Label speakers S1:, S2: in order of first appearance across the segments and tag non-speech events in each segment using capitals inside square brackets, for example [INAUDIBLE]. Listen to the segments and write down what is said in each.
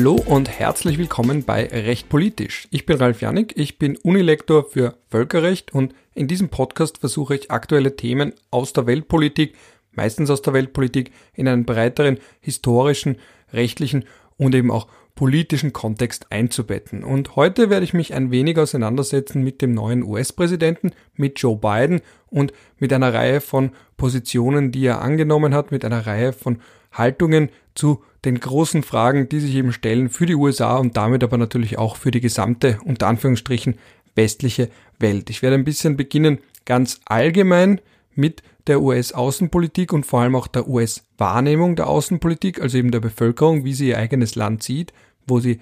S1: Hallo und herzlich willkommen bei Recht Politisch. Ich bin Ralf Janik, ich bin Unilektor für Völkerrecht und in diesem Podcast versuche ich aktuelle Themen aus der Weltpolitik, meistens aus der Weltpolitik, in einen breiteren historischen, rechtlichen und eben auch politischen Kontext einzubetten. Und heute werde ich mich ein wenig auseinandersetzen mit dem neuen US-Präsidenten, mit Joe Biden und mit einer Reihe von Positionen, die er angenommen hat, mit einer Reihe von Haltungen zu den großen Fragen, die sich eben stellen für die USA und damit aber natürlich auch für die gesamte, unter Anführungsstrichen, westliche Welt. Ich werde ein bisschen beginnen ganz allgemein mit der US-Außenpolitik und vor allem auch der US-Wahrnehmung der Außenpolitik, also eben der Bevölkerung, wie sie ihr eigenes Land sieht, wo sie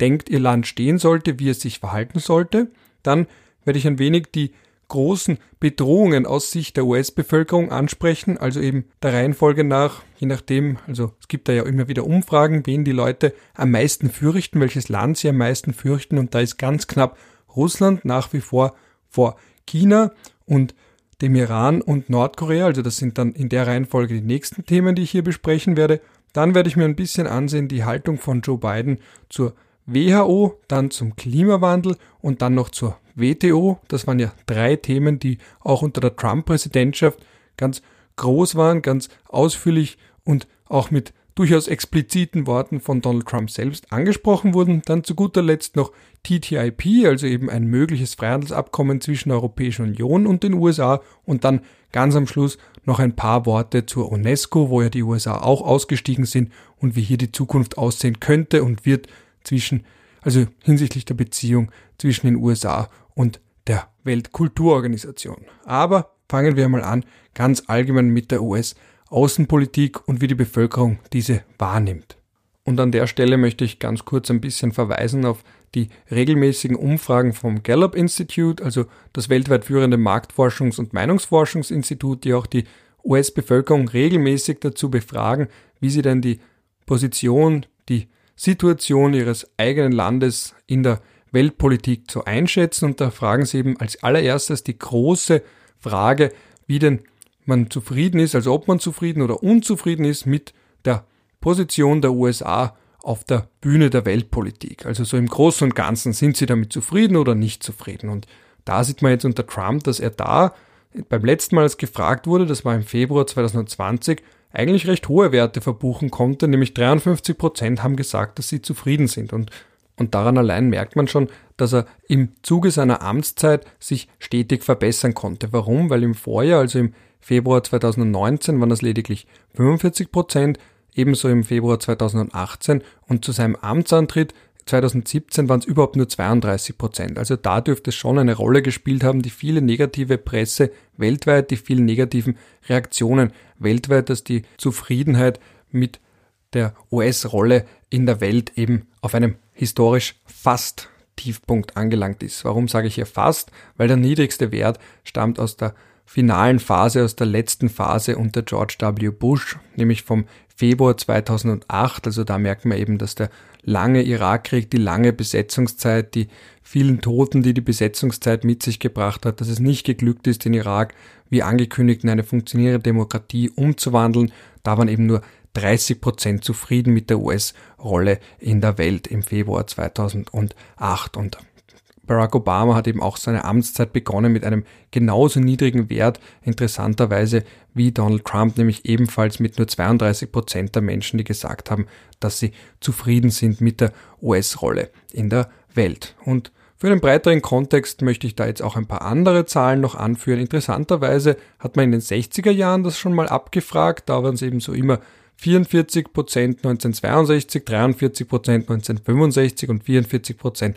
S1: denkt, ihr Land stehen sollte, wie es sich verhalten sollte. Dann werde ich ein wenig die großen Bedrohungen aus Sicht der US-Bevölkerung ansprechen, also eben der Reihenfolge nach, je nachdem, also es gibt da ja immer wieder Umfragen, wen die Leute am meisten fürchten, welches Land sie am meisten fürchten und da ist ganz knapp Russland nach wie vor vor China und dem Iran und Nordkorea, also das sind dann in der Reihenfolge die nächsten Themen, die ich hier besprechen werde. Dann werde ich mir ein bisschen ansehen die Haltung von Joe Biden zur WHO, dann zum Klimawandel und dann noch zur WTO. Das waren ja drei Themen, die auch unter der Trump-Präsidentschaft ganz groß waren, ganz ausführlich und auch mit durchaus expliziten Worten von Donald Trump selbst angesprochen wurden. Dann zu guter Letzt noch TTIP, also eben ein mögliches Freihandelsabkommen zwischen der Europäischen Union und den USA und dann ganz am Schluss noch ein paar Worte zur UNESCO, wo ja die USA auch ausgestiegen sind und wie hier die Zukunft aussehen könnte und wird zwischen, also hinsichtlich der Beziehung zwischen den USA und der Weltkulturorganisation. Aber fangen wir mal an, ganz allgemein mit der US- Außenpolitik und wie die Bevölkerung diese wahrnimmt. Und an der Stelle möchte ich ganz kurz ein bisschen verweisen auf die regelmäßigen Umfragen vom Gallup Institute, also das weltweit führende Marktforschungs- und Meinungsforschungsinstitut, die auch die US-Bevölkerung regelmäßig dazu befragen, wie sie denn die Position, die Situation ihres eigenen Landes in der Weltpolitik so einschätzen. Und da fragen sie eben als allererstes die große Frage, wie denn man zufrieden ist, also ob man zufrieden oder unzufrieden ist mit der Position der USA auf der Bühne der Weltpolitik. Also so im Großen und Ganzen sind sie damit zufrieden oder nicht zufrieden. Und da sieht man jetzt unter Trump, dass er da beim letzten Mal, als gefragt wurde, das war im Februar 2020, eigentlich recht hohe Werte verbuchen konnte, nämlich 53 Prozent haben gesagt, dass sie zufrieden sind. Und, und daran allein merkt man schon, dass er im Zuge seiner Amtszeit sich stetig verbessern konnte. Warum? Weil im Vorjahr, also im Februar 2019 waren das lediglich 45 Prozent, ebenso im Februar 2018 und zu seinem Amtsantritt 2017 waren es überhaupt nur 32 Prozent. Also da dürfte es schon eine Rolle gespielt haben, die viele negative Presse weltweit, die vielen negativen Reaktionen weltweit, dass die Zufriedenheit mit der US-Rolle in der Welt eben auf einem historisch fast Tiefpunkt angelangt ist. Warum sage ich hier fast? Weil der niedrigste Wert stammt aus der finalen Phase, aus der letzten Phase unter George W. Bush, nämlich vom Februar 2008. Also da merkt man eben, dass der lange Irakkrieg, die lange Besetzungszeit, die vielen Toten, die die Besetzungszeit mit sich gebracht hat, dass es nicht geglückt ist, den Irak wie angekündigt in eine funktionierende Demokratie umzuwandeln. Da waren eben nur 30 Prozent zufrieden mit der US-Rolle in der Welt im Februar 2008 und Barack Obama hat eben auch seine Amtszeit begonnen mit einem genauso niedrigen Wert, interessanterweise wie Donald Trump, nämlich ebenfalls mit nur 32 Prozent der Menschen, die gesagt haben, dass sie zufrieden sind mit der US-Rolle in der Welt. Und für einen breiteren Kontext möchte ich da jetzt auch ein paar andere Zahlen noch anführen. Interessanterweise hat man in den 60er Jahren das schon mal abgefragt, da waren es eben so immer 44 Prozent 1962, 43 Prozent 1965 und 44 Prozent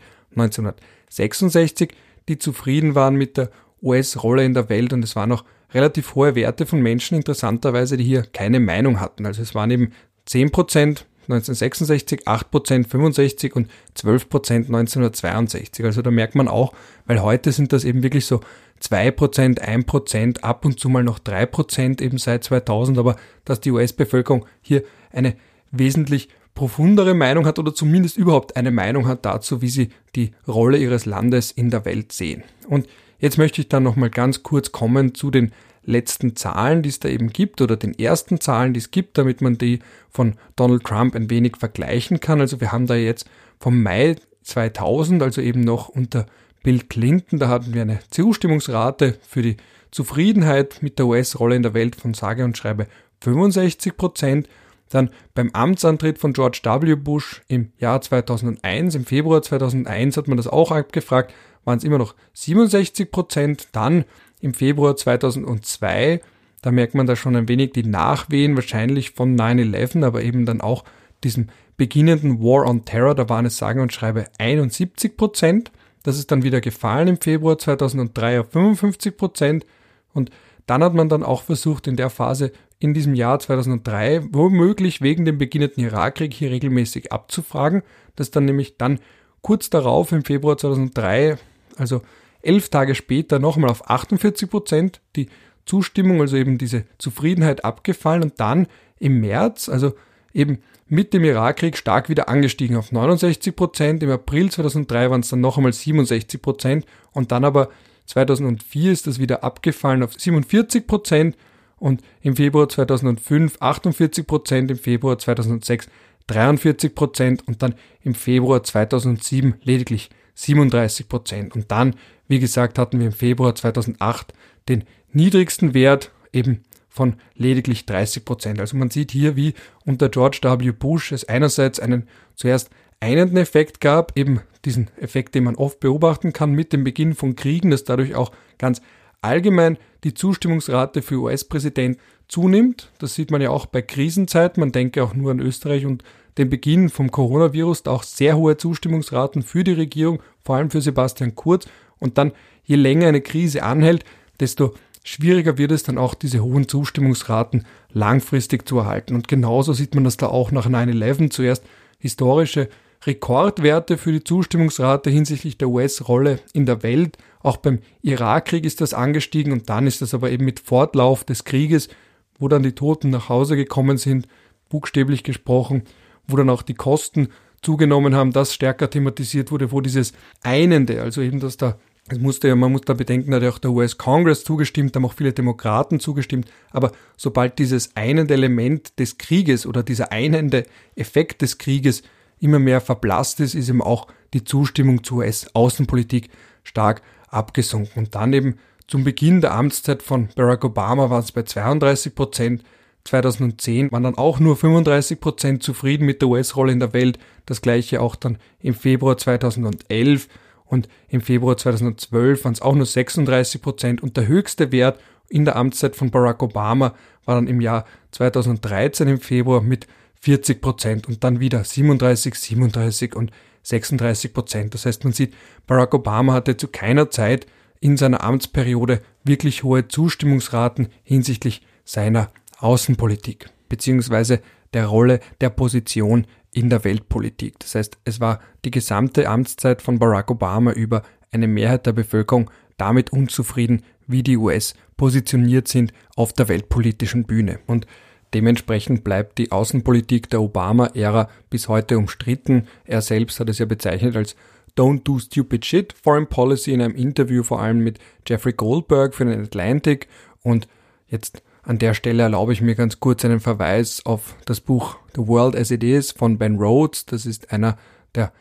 S1: 1966, die zufrieden waren mit der US-Rolle in der Welt und es waren auch relativ hohe Werte von Menschen interessanterweise, die hier keine Meinung hatten. Also es waren eben 10 Prozent 1966, 8 Prozent 65 und 12 Prozent 1962. Also da merkt man auch, weil heute sind das eben wirklich so 2 Prozent, 1 Prozent, ab und zu mal noch 3 Prozent eben seit 2000, aber dass die US-Bevölkerung hier eine wesentlich profundere Meinung hat oder zumindest überhaupt eine Meinung hat dazu, wie sie die Rolle ihres Landes in der Welt sehen. Und jetzt möchte ich dann nochmal ganz kurz kommen zu den letzten Zahlen, die es da eben gibt, oder den ersten Zahlen, die es gibt, damit man die von Donald Trump ein wenig vergleichen kann. Also wir haben da jetzt vom Mai 2000, also eben noch unter Bill Clinton, da hatten wir eine Zustimmungsrate für die Zufriedenheit mit der US-Rolle in der Welt von sage und schreibe 65 Prozent. Dann beim Amtsantritt von George W. Bush im Jahr 2001, im Februar 2001 hat man das auch abgefragt, waren es immer noch 67 Prozent. Dann im Februar 2002, da merkt man da schon ein wenig die Nachwehen, wahrscheinlich von 9-11, aber eben dann auch diesem beginnenden War on Terror, da waren es sage und schreibe 71 Prozent. Das ist dann wieder gefallen im Februar 2003 auf 55 Prozent. Und dann hat man dann auch versucht, in der Phase in diesem Jahr 2003 womöglich wegen dem beginnenden Irakkrieg hier regelmäßig abzufragen, das dann nämlich dann kurz darauf im Februar 2003, also elf Tage später, nochmal auf 48 Prozent die Zustimmung, also eben diese Zufriedenheit abgefallen und dann im März, also eben mit dem Irakkrieg stark wieder angestiegen auf 69 Prozent. Im April 2003 waren es dann noch einmal 67 Prozent und dann aber 2004 ist das wieder abgefallen auf 47 Prozent und im Februar 2005 48 Prozent, im Februar 2006 43 Prozent und dann im Februar 2007 lediglich 37 Prozent. Und dann, wie gesagt, hatten wir im Februar 2008 den niedrigsten Wert eben von lediglich 30 Prozent. Also man sieht hier, wie unter George W. Bush es einerseits einen zuerst einenden Effekt gab, eben diesen Effekt, den man oft beobachten kann mit dem Beginn von Kriegen, dass dadurch auch ganz allgemein die Zustimmungsrate für US-Präsidenten zunimmt. Das sieht man ja auch bei Krisenzeiten. Man denke auch nur an Österreich und den Beginn vom Coronavirus, auch sehr hohe Zustimmungsraten für die Regierung, vor allem für Sebastian Kurz. Und dann, je länger eine Krise anhält, desto schwieriger wird es dann auch, diese hohen Zustimmungsraten langfristig zu erhalten. Und genauso sieht man das da auch nach 9-11. Zuerst historische Rekordwerte für die Zustimmungsrate hinsichtlich der US-Rolle in der Welt. Auch beim Irakkrieg ist das angestiegen und dann ist das aber eben mit Fortlauf des Krieges, wo dann die Toten nach Hause gekommen sind, buchstäblich gesprochen, wo dann auch die Kosten zugenommen haben, das stärker thematisiert wurde, wo dieses Einende, also eben, dass da es musste ja, man muss da bedenken, hat ja auch der US Congress zugestimmt, haben auch viele Demokraten zugestimmt, aber sobald dieses einende Element des Krieges oder dieser einende Effekt des Krieges immer mehr verblasst ist, ist eben auch die Zustimmung zur US-Außenpolitik stark abgesunken. Und dann eben zum Beginn der Amtszeit von Barack Obama waren es bei 32 Prozent. 2010 waren dann auch nur 35 Prozent zufrieden mit der US-Rolle in der Welt. Das gleiche auch dann im Februar 2011 und im Februar 2012 waren es auch nur 36 Prozent. Und der höchste Wert in der Amtszeit von Barack Obama war dann im Jahr 2013 im Februar mit 40 Prozent und dann wieder 37, 37 und 36 Prozent. Das heißt, man sieht, Barack Obama hatte zu keiner Zeit in seiner Amtsperiode wirklich hohe Zustimmungsraten hinsichtlich seiner Außenpolitik beziehungsweise der Rolle der Position in der Weltpolitik. Das heißt, es war die gesamte Amtszeit von Barack Obama über eine Mehrheit der Bevölkerung damit unzufrieden, wie die US positioniert sind auf der weltpolitischen Bühne. Und Dementsprechend bleibt die Außenpolitik der Obama-Ära bis heute umstritten. Er selbst hat es ja bezeichnet als Don't do stupid shit Foreign Policy in einem Interview vor allem mit Jeffrey Goldberg für den Atlantic. Und jetzt an der Stelle erlaube ich mir ganz kurz einen Verweis auf das Buch The World as It Is von Ben Rhodes. Das ist einer der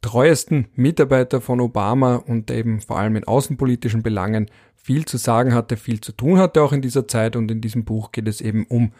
S1: treuesten Mitarbeiter von Obama und eben vor allem in außenpolitischen Belangen viel zu sagen hatte, viel zu tun hatte auch in dieser Zeit und in diesem Buch geht es eben um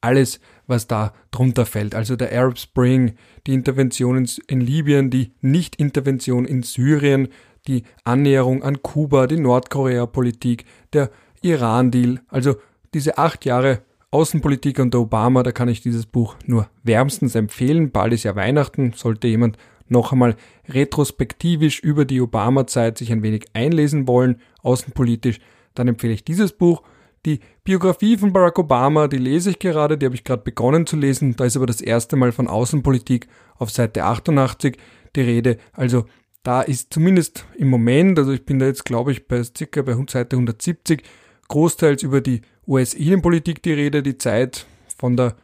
S1: alles, was da drunter fällt. Also der Arab Spring, die Intervention in Libyen, die Nicht-Intervention in Syrien, die Annäherung an Kuba, die Nordkorea-Politik, der Iran-Deal. Also diese acht Jahre Außenpolitik unter Obama, da kann ich dieses Buch nur wärmstens empfehlen. Bald ist ja Weihnachten, sollte jemand noch einmal retrospektivisch über die Obama-Zeit sich ein wenig einlesen wollen, außenpolitisch, dann empfehle ich dieses Buch. Die Biografie von Barack Obama, die lese ich gerade, die habe ich gerade begonnen zu lesen. Da ist aber das erste Mal von Außenpolitik auf Seite 88 die Rede. Also da ist zumindest im Moment, also ich bin da jetzt glaube ich bei circa bei Seite 170, großteils über die US-Innenpolitik die Rede, die Zeit von der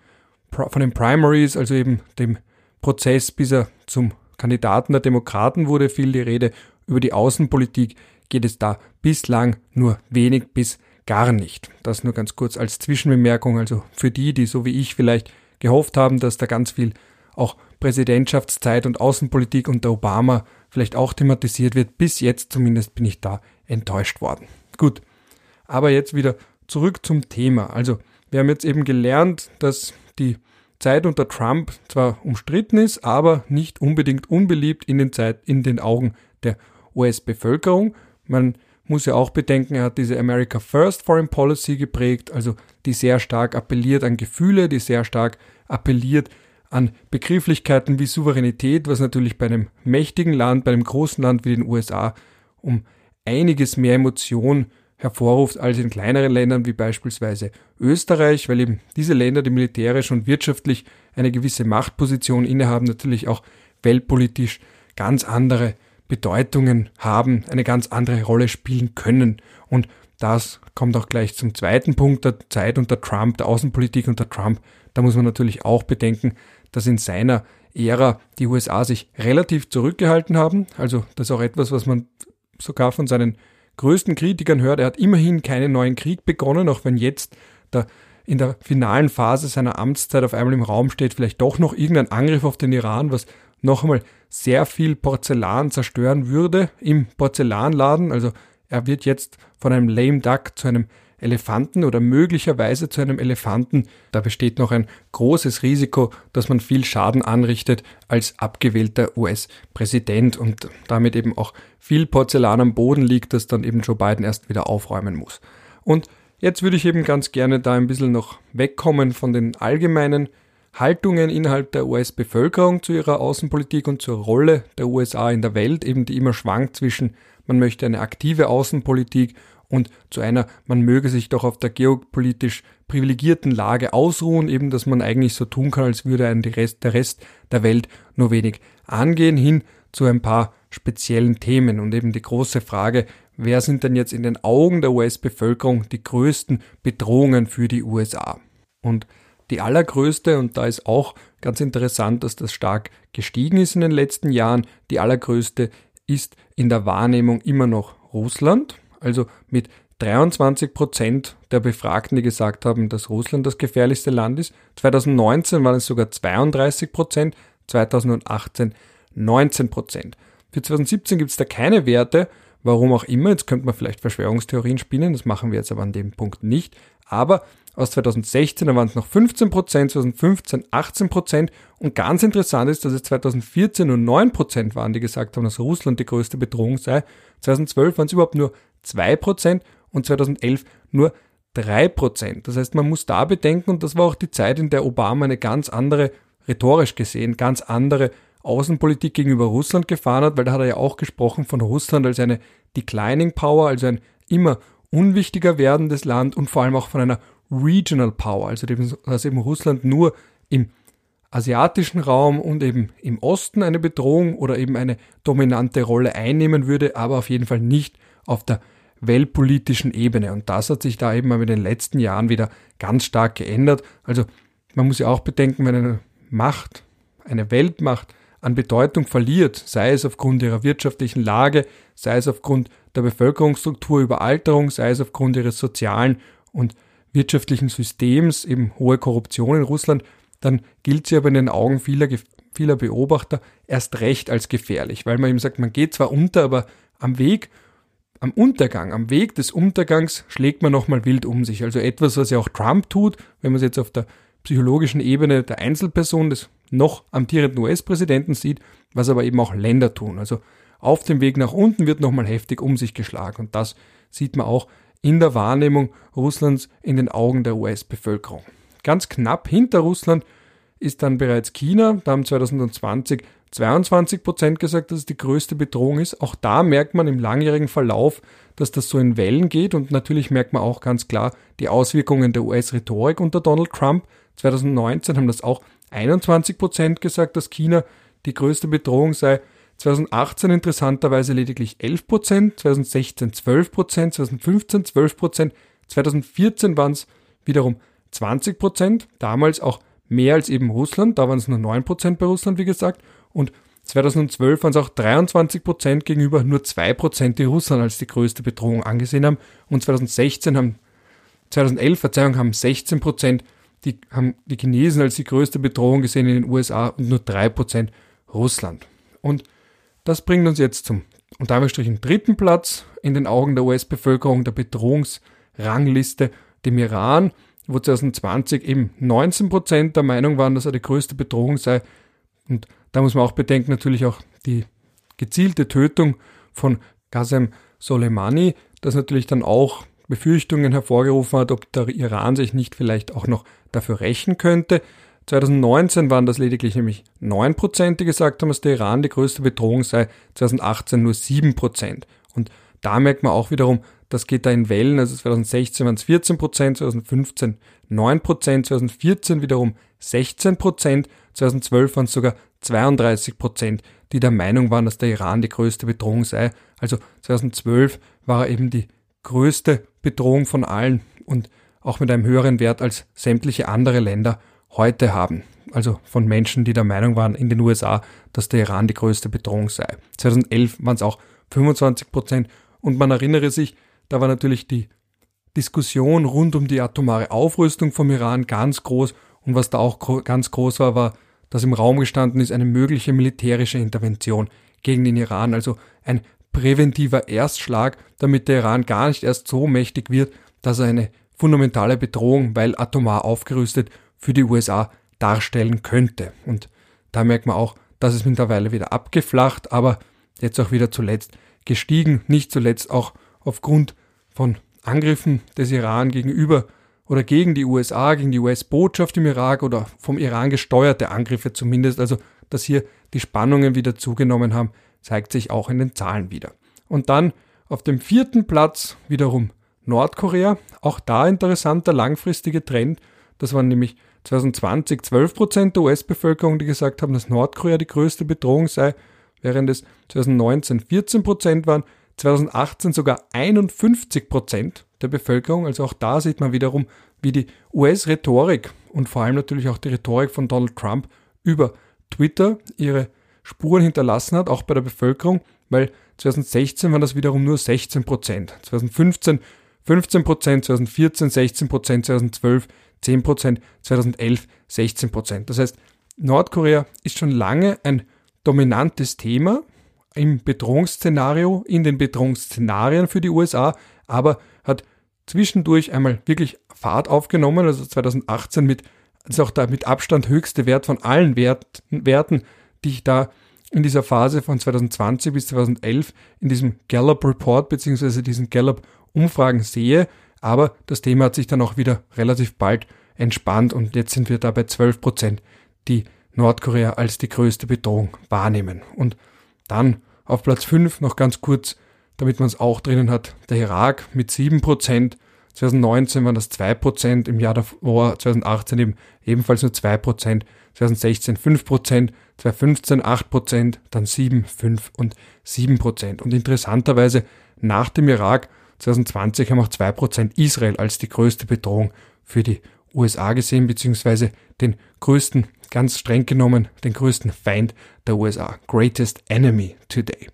S1: von den Primaries, also eben dem Prozess, bis er zum Kandidaten der Demokraten wurde viel die Rede. Über die Außenpolitik geht es da bislang nur wenig bis gar nicht. Das nur ganz kurz als Zwischenbemerkung, also für die, die so wie ich vielleicht gehofft haben, dass da ganz viel auch Präsidentschaftszeit und Außenpolitik unter Obama vielleicht auch thematisiert wird. Bis jetzt zumindest bin ich da enttäuscht worden. Gut, aber jetzt wieder zurück zum Thema. Also wir haben jetzt eben gelernt, dass die Zeit unter Trump zwar umstritten ist, aber nicht unbedingt unbeliebt in den, Zeit, in den Augen der US-Bevölkerung. Man muss ja auch bedenken, er hat diese America First Foreign Policy geprägt, also die sehr stark appelliert an Gefühle, die sehr stark appelliert an Begrifflichkeiten wie Souveränität, was natürlich bei einem mächtigen Land, bei einem großen Land wie den USA um einiges mehr Emotion hervorruft als in kleineren Ländern wie beispielsweise Österreich, weil eben diese Länder, die militärisch und wirtschaftlich eine gewisse Machtposition innehaben, natürlich auch weltpolitisch ganz andere Bedeutungen haben, eine ganz andere Rolle spielen können. Und das kommt auch gleich zum zweiten Punkt der Zeit unter Trump, der Außenpolitik unter Trump. Da muss man natürlich auch bedenken, dass in seiner Ära die USA sich relativ zurückgehalten haben. Also das ist auch etwas, was man sogar von seinen größten Kritikern hört. Er hat immerhin keinen neuen Krieg begonnen, auch wenn jetzt der in der finalen Phase seiner Amtszeit auf einmal im Raum steht, vielleicht doch noch irgendein Angriff auf den Iran, was noch einmal sehr viel Porzellan zerstören würde im Porzellanladen. Also er wird jetzt von einem lame duck zu einem Elefanten oder möglicherweise zu einem Elefanten. Da besteht noch ein großes Risiko, dass man viel Schaden anrichtet als abgewählter US-Präsident und damit eben auch viel Porzellan am Boden liegt, das dann eben Joe Biden erst wieder aufräumen muss. Und jetzt würde ich eben ganz gerne da ein bisschen noch wegkommen von den allgemeinen Haltungen innerhalb der US-Bevölkerung zu ihrer Außenpolitik und zur Rolle der USA in der Welt, eben die immer schwankt zwischen, man möchte eine aktive Außenpolitik und zu einer, man möge sich doch auf der geopolitisch privilegierten Lage ausruhen, eben dass man eigentlich so tun kann, als würde einen Rest, der Rest der Welt nur wenig angehen, hin zu ein paar speziellen Themen und eben die große Frage, wer sind denn jetzt in den Augen der US-Bevölkerung die größten Bedrohungen für die USA? Und die allergrößte, und da ist auch ganz interessant, dass das stark gestiegen ist in den letzten Jahren, die allergrößte ist in der Wahrnehmung immer noch Russland, also mit 23 Prozent der Befragten, die gesagt haben, dass Russland das gefährlichste Land ist. 2019 waren es sogar 32 Prozent, 2018 19 Prozent. Für 2017 gibt es da keine Werte, warum auch immer. Jetzt könnte man vielleicht Verschwörungstheorien spinnen, das machen wir jetzt aber an dem Punkt nicht. Aber aus 2016, da waren es noch 15 Prozent, 2015 18 Prozent. Und ganz interessant ist, dass es 2014 nur 9 Prozent waren, die gesagt haben, dass Russland die größte Bedrohung sei. 2012 waren es überhaupt nur 2 Prozent und 2011 nur 3 Prozent. Das heißt, man muss da bedenken, und das war auch die Zeit, in der Obama eine ganz andere, rhetorisch gesehen, ganz andere Außenpolitik gegenüber Russland gefahren hat, weil da hat er ja auch gesprochen von Russland als eine Declining Power, also ein immer unwichtiger werdendes Land und vor allem auch von einer Regional Power, also dass eben Russland nur im asiatischen Raum und eben im Osten eine Bedrohung oder eben eine dominante Rolle einnehmen würde, aber auf jeden Fall nicht auf der weltpolitischen Ebene. Und das hat sich da eben in den letzten Jahren wieder ganz stark geändert. Also man muss ja auch bedenken, wenn eine Macht, eine Weltmacht an Bedeutung verliert, sei es aufgrund ihrer wirtschaftlichen Lage, sei es aufgrund der Bevölkerungsstruktur, Überalterung, sei es aufgrund ihres sozialen und wirtschaftlichen Systems, eben hohe Korruption in Russland, dann gilt sie aber in den Augen vieler, vieler Beobachter erst recht als gefährlich, weil man eben sagt, man geht zwar unter, aber am Weg, am Untergang, am Weg des Untergangs schlägt man nochmal wild um sich. Also etwas, was ja auch Trump tut, wenn man es jetzt auf der psychologischen Ebene der Einzelperson des noch amtierenden US-Präsidenten sieht, was aber eben auch Länder tun. Also auf dem Weg nach unten wird nochmal heftig um sich geschlagen. Und das sieht man auch in der Wahrnehmung Russlands in den Augen der US-Bevölkerung. Ganz knapp hinter Russland ist dann bereits China. Da haben 2020 22 Prozent gesagt, dass es die größte Bedrohung ist. Auch da merkt man im langjährigen Verlauf, dass das so in Wellen geht. Und natürlich merkt man auch ganz klar die Auswirkungen der US-Rhetorik unter Donald Trump. 2019 haben das auch 21 Prozent gesagt, dass China die größte Bedrohung sei. 2018 interessanterweise lediglich 11 Prozent, 2016 12 Prozent, 2015 12 Prozent, 2014 waren es wiederum 20 Prozent, damals auch mehr als eben Russland, da waren es nur 9 Prozent bei Russland, wie gesagt, und 2012 waren es auch 23 Prozent gegenüber nur 2 Prozent, die Russland als die größte Bedrohung angesehen haben, und 2016 haben 2011, Verzeihung, haben 16 Prozent die, haben die Chinesen als die größte Bedrohung gesehen in den USA und nur 3 Prozent Russland. Und das bringt uns jetzt zum unter Anführungsstrichen dritten Platz in den Augen der US-Bevölkerung der Bedrohungsrangliste, dem Iran, wo 2020 eben 19 Prozent der Meinung waren, dass er die größte Bedrohung sei. Und da muss man auch bedenken, natürlich auch die gezielte Tötung von Qasem Soleimani, das natürlich dann auch Befürchtungen hervorgerufen hat, ob der Iran sich nicht vielleicht auch noch dafür rächen könnte. 2019 waren das lediglich nämlich 9%, die gesagt haben, dass der Iran die größte Bedrohung sei, 2018 nur 7%. Und da merkt man auch wiederum, das geht da in Wellen, also 2016 waren es 14%, 2015 9%, 2014 wiederum 16%, 2012 waren es sogar 32%, die der Meinung waren, dass der Iran die größte Bedrohung sei. Also 2012 war er eben die größte Bedrohung von allen und auch mit einem höheren Wert als sämtliche andere Länder heute haben. Also von Menschen, die der Meinung waren in den USA, dass der Iran die größte Bedrohung sei. 2011 waren es auch 25 Prozent und man erinnere sich, da war natürlich die Diskussion rund um die atomare Aufrüstung vom Iran ganz groß und was da auch ganz groß war, war, dass im Raum gestanden ist eine mögliche militärische Intervention gegen den Iran, also ein präventiver Erstschlag, damit der Iran gar nicht erst so mächtig wird, dass er eine fundamentale Bedrohung, weil atomar aufgerüstet, für die USA darstellen könnte. Und da merkt man auch, das ist mittlerweile wieder abgeflacht, aber jetzt auch wieder zuletzt gestiegen, nicht zuletzt auch aufgrund von Angriffen des Iran gegenüber oder gegen die USA, gegen die US-Botschaft im Irak oder vom Iran gesteuerte Angriffe zumindest, also dass hier die Spannungen wieder zugenommen haben, zeigt sich auch in den Zahlen wieder. Und dann auf dem vierten Platz wiederum Nordkorea, auch da interessanter langfristiger Trend, das waren nämlich 2020 12 Prozent der US-Bevölkerung, die gesagt haben, dass Nordkorea die größte Bedrohung sei, während es 2019 14 Prozent waren, 2018 sogar 51 Prozent der Bevölkerung. Also auch da sieht man wiederum, wie die US-Rhetorik und vor allem natürlich auch die Rhetorik von Donald Trump über Twitter ihre Spuren hinterlassen hat, auch bei der Bevölkerung, weil 2016 waren das wiederum nur 16 Prozent, 2015 15 Prozent, 2014 16 Prozent, 2012 10 Prozent, 2011 16 Prozent. Das heißt, Nordkorea ist schon lange ein dominantes Thema im Bedrohungsszenario, in den Bedrohungsszenarien für die USA, aber hat zwischendurch einmal wirklich Fahrt aufgenommen, also 2018 mit, ist auch der mit Abstand höchste Wert von allen Wert, Werten, die ich da in dieser Phase von 2020 bis 2011 in diesem Gallup Report beziehungsweise diesen Gallup Umfragen sehe. Aber das Thema hat sich dann auch wieder relativ bald entspannt und jetzt sind wir da bei 12 Prozent, die Nordkorea als die größte Bedrohung wahrnehmen. Und dann auf Platz 5 noch ganz kurz, damit man es auch drinnen hat, der Irak mit 7 Prozent. 2019 waren das 2 Prozent, im Jahr davor, 2018 eben ebenfalls nur 2 Prozent, 2016 5 Prozent, 2015 8 Prozent, dann 7, 5 und 7 Prozent. Und interessanterweise nach dem Irak 2020 haben auch 2 Prozent Israel als die größte Bedrohung für die USA gesehen, beziehungsweise den größten, ganz streng genommen, den größten Feind der USA. Greatest Enemy today.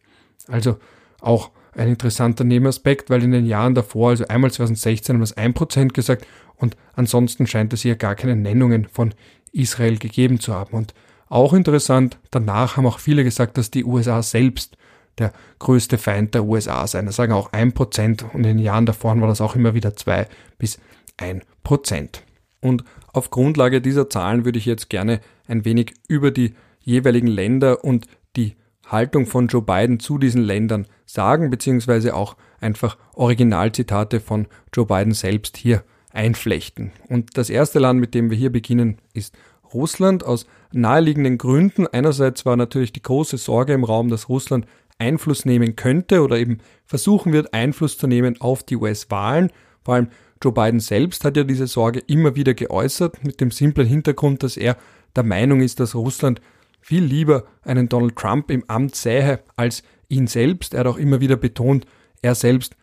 S1: Also auch ein interessanter Nebenaspekt, weil in den Jahren davor, also einmal 2016 haben es 1% gesagt und ansonsten scheint es hier gar keine Nennungen von Israel gegeben zu haben. Und auch interessant, danach haben auch viele gesagt, dass die USA selbst der größte Feind der USA seien. Das sagen auch 1% und in den Jahren davor war das auch immer wieder 2 bis 1%. Und auf Grundlage dieser Zahlen würde ich jetzt gerne ein wenig über die jeweiligen Länder und die Haltung von Joe Biden zu diesen Ländern sagen, beziehungsweise auch einfach Originalzitate von Joe Biden selbst hier einflechten. Und das erste Land, mit dem wir hier beginnen, ist Russland aus naheliegenden Gründen. Einerseits war natürlich die große Sorge im Raum, dass Russland Einfluss nehmen könnte oder eben versuchen wird, Einfluss zu nehmen auf die US-Wahlen. Vor allem Joe Biden selbst hat ja diese Sorge immer wieder geäußert, mit dem simplen Hintergrund, dass er der Meinung ist, dass Russland viel lieber einen Donald Trump im Amt sähe als ihn selbst. Er hat auch immer wieder betont, er selbst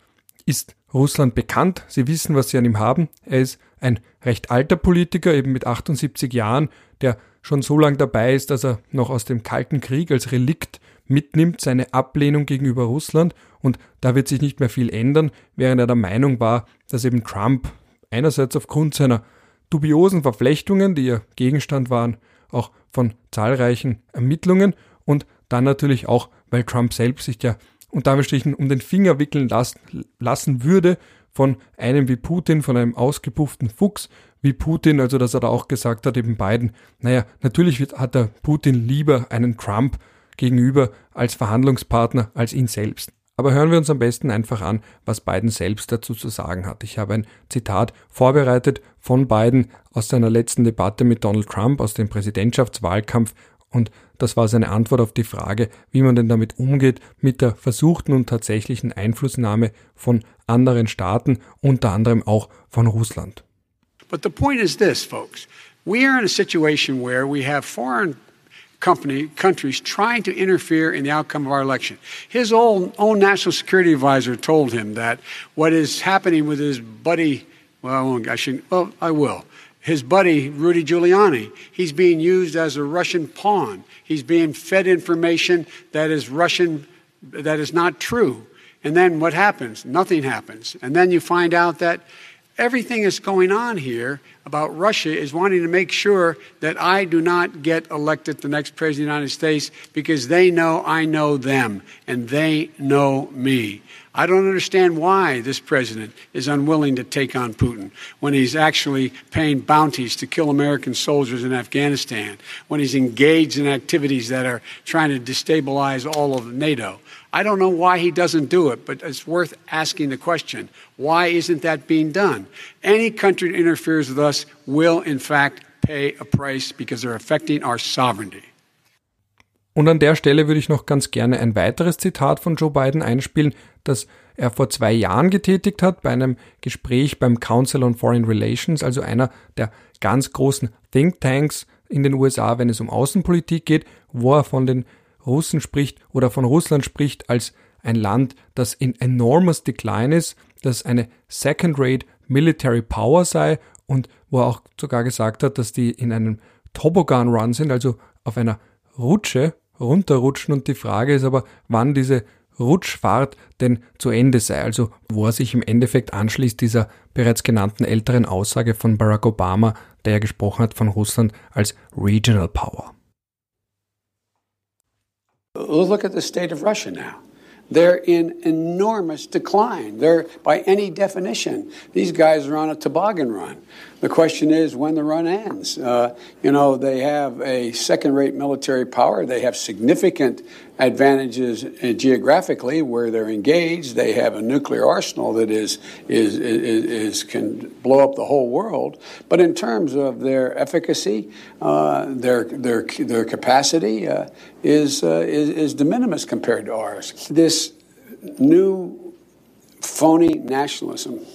S1: ist Russland bekannt. Sie wissen, was sie an ihm haben. Er ist ein recht alter Politiker, eben mit 78 Jahren, der schon so lange dabei ist, dass er noch aus dem Kalten Krieg als Relikt mitnimmt, seine Ablehnung gegenüber Russland. Und da wird sich nicht mehr viel ändern, während er der Meinung war, dass eben Trump einerseits aufgrund seiner dubiosen Verflechtungen, die ja Gegenstand waren, auch von zahlreichen Ermittlungen und dann natürlich auch, weil Trump selbst sich ja unter Anführungsstrichen um den Finger wickeln lassen, lassen würde von einem wie Putin, von einem ausgepufften Fuchs wie Putin, also dass er da auch gesagt hat, eben Biden, naja, natürlich hat er Putin lieber einen Trump gegenüber als Verhandlungspartner als ihn selbst. Aber hören wir uns am besten einfach an, was Biden selbst dazu zu sagen hat. Ich habe ein Zitat vorbereitet von Biden aus seiner letzten Debatte mit Donald Trump aus dem Präsidentschaftswahlkampf und das war seine Antwort auf die Frage, wie man denn damit umgeht mit der versuchten und tatsächlichen Einflussnahme von anderen Staaten, unter anderem auch von Russland.
S2: But the point is this, folks. We are in a situation where we have foreign company, countries trying to interfere in the outcome of our election. His own, own national security advisor told him that what is happening with his buddy, well, I shouldn't, well, I will. His buddy, Rudy Giuliani, he's being used as a Russian pawn. He's being fed information that is Russian, that is not true. And then what happens? Nothing happens. And then you find out that everything that's going on here about Russia is wanting to make sure that I do not get elected the next president of the United States because they know I know them and they know me. I don't understand why this president is unwilling to take on Putin when he's actually paying bounties to kill American soldiers in Afghanistan, when he's engaged in activities that are trying to destabilize all of NATO. I don't know why he doesn't do it, but it's worth asking the question why isn't that being done? Any country that interferes with us will, in fact, pay a price because they're affecting our sovereignty.
S1: Und an der Stelle würde ich noch ganz gerne ein weiteres Zitat von Joe Biden einspielen, das er vor zwei Jahren getätigt hat bei einem Gespräch beim Council on Foreign Relations, also einer der ganz großen Thinktanks in den USA, wenn es um Außenpolitik geht, wo er von den Russen spricht oder von Russland spricht als ein Land, das in enormous decline ist, das eine second-rate military power sei und wo er auch sogar gesagt hat, dass die in einem Toboggan Run sind, also auf einer Rutsche runterrutschen und die Frage ist aber, wann diese Rutschfahrt denn zu Ende sei, also wo er sich im Endeffekt anschließt dieser bereits genannten älteren Aussage von Barack Obama, der ja gesprochen hat von Russland als Regional Power.
S2: Look at the state of Russia now. They're in enormous decline. They're, by any definition, these guys are on a toboggan run. The question is when the run ends. Uh, you know, they have a second rate military power. They have significant advantages uh, geographically where they're engaged. They have a nuclear arsenal that is, is, is, is can blow up the whole world. But in terms of their efficacy, uh, their, their, their capacity uh, is, uh, is, is de minimis compared to ours. This new phony nationalism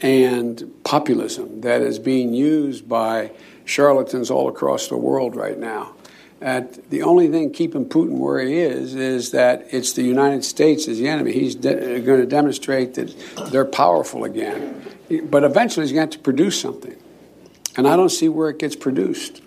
S2: and populism that is being used by charlatans all across the world right now. At the only thing keeping Putin where he is is that it's the United States as the enemy. He's de- going to demonstrate that they're powerful again. But eventually he's going to have to produce something. And I don't see where it gets produced.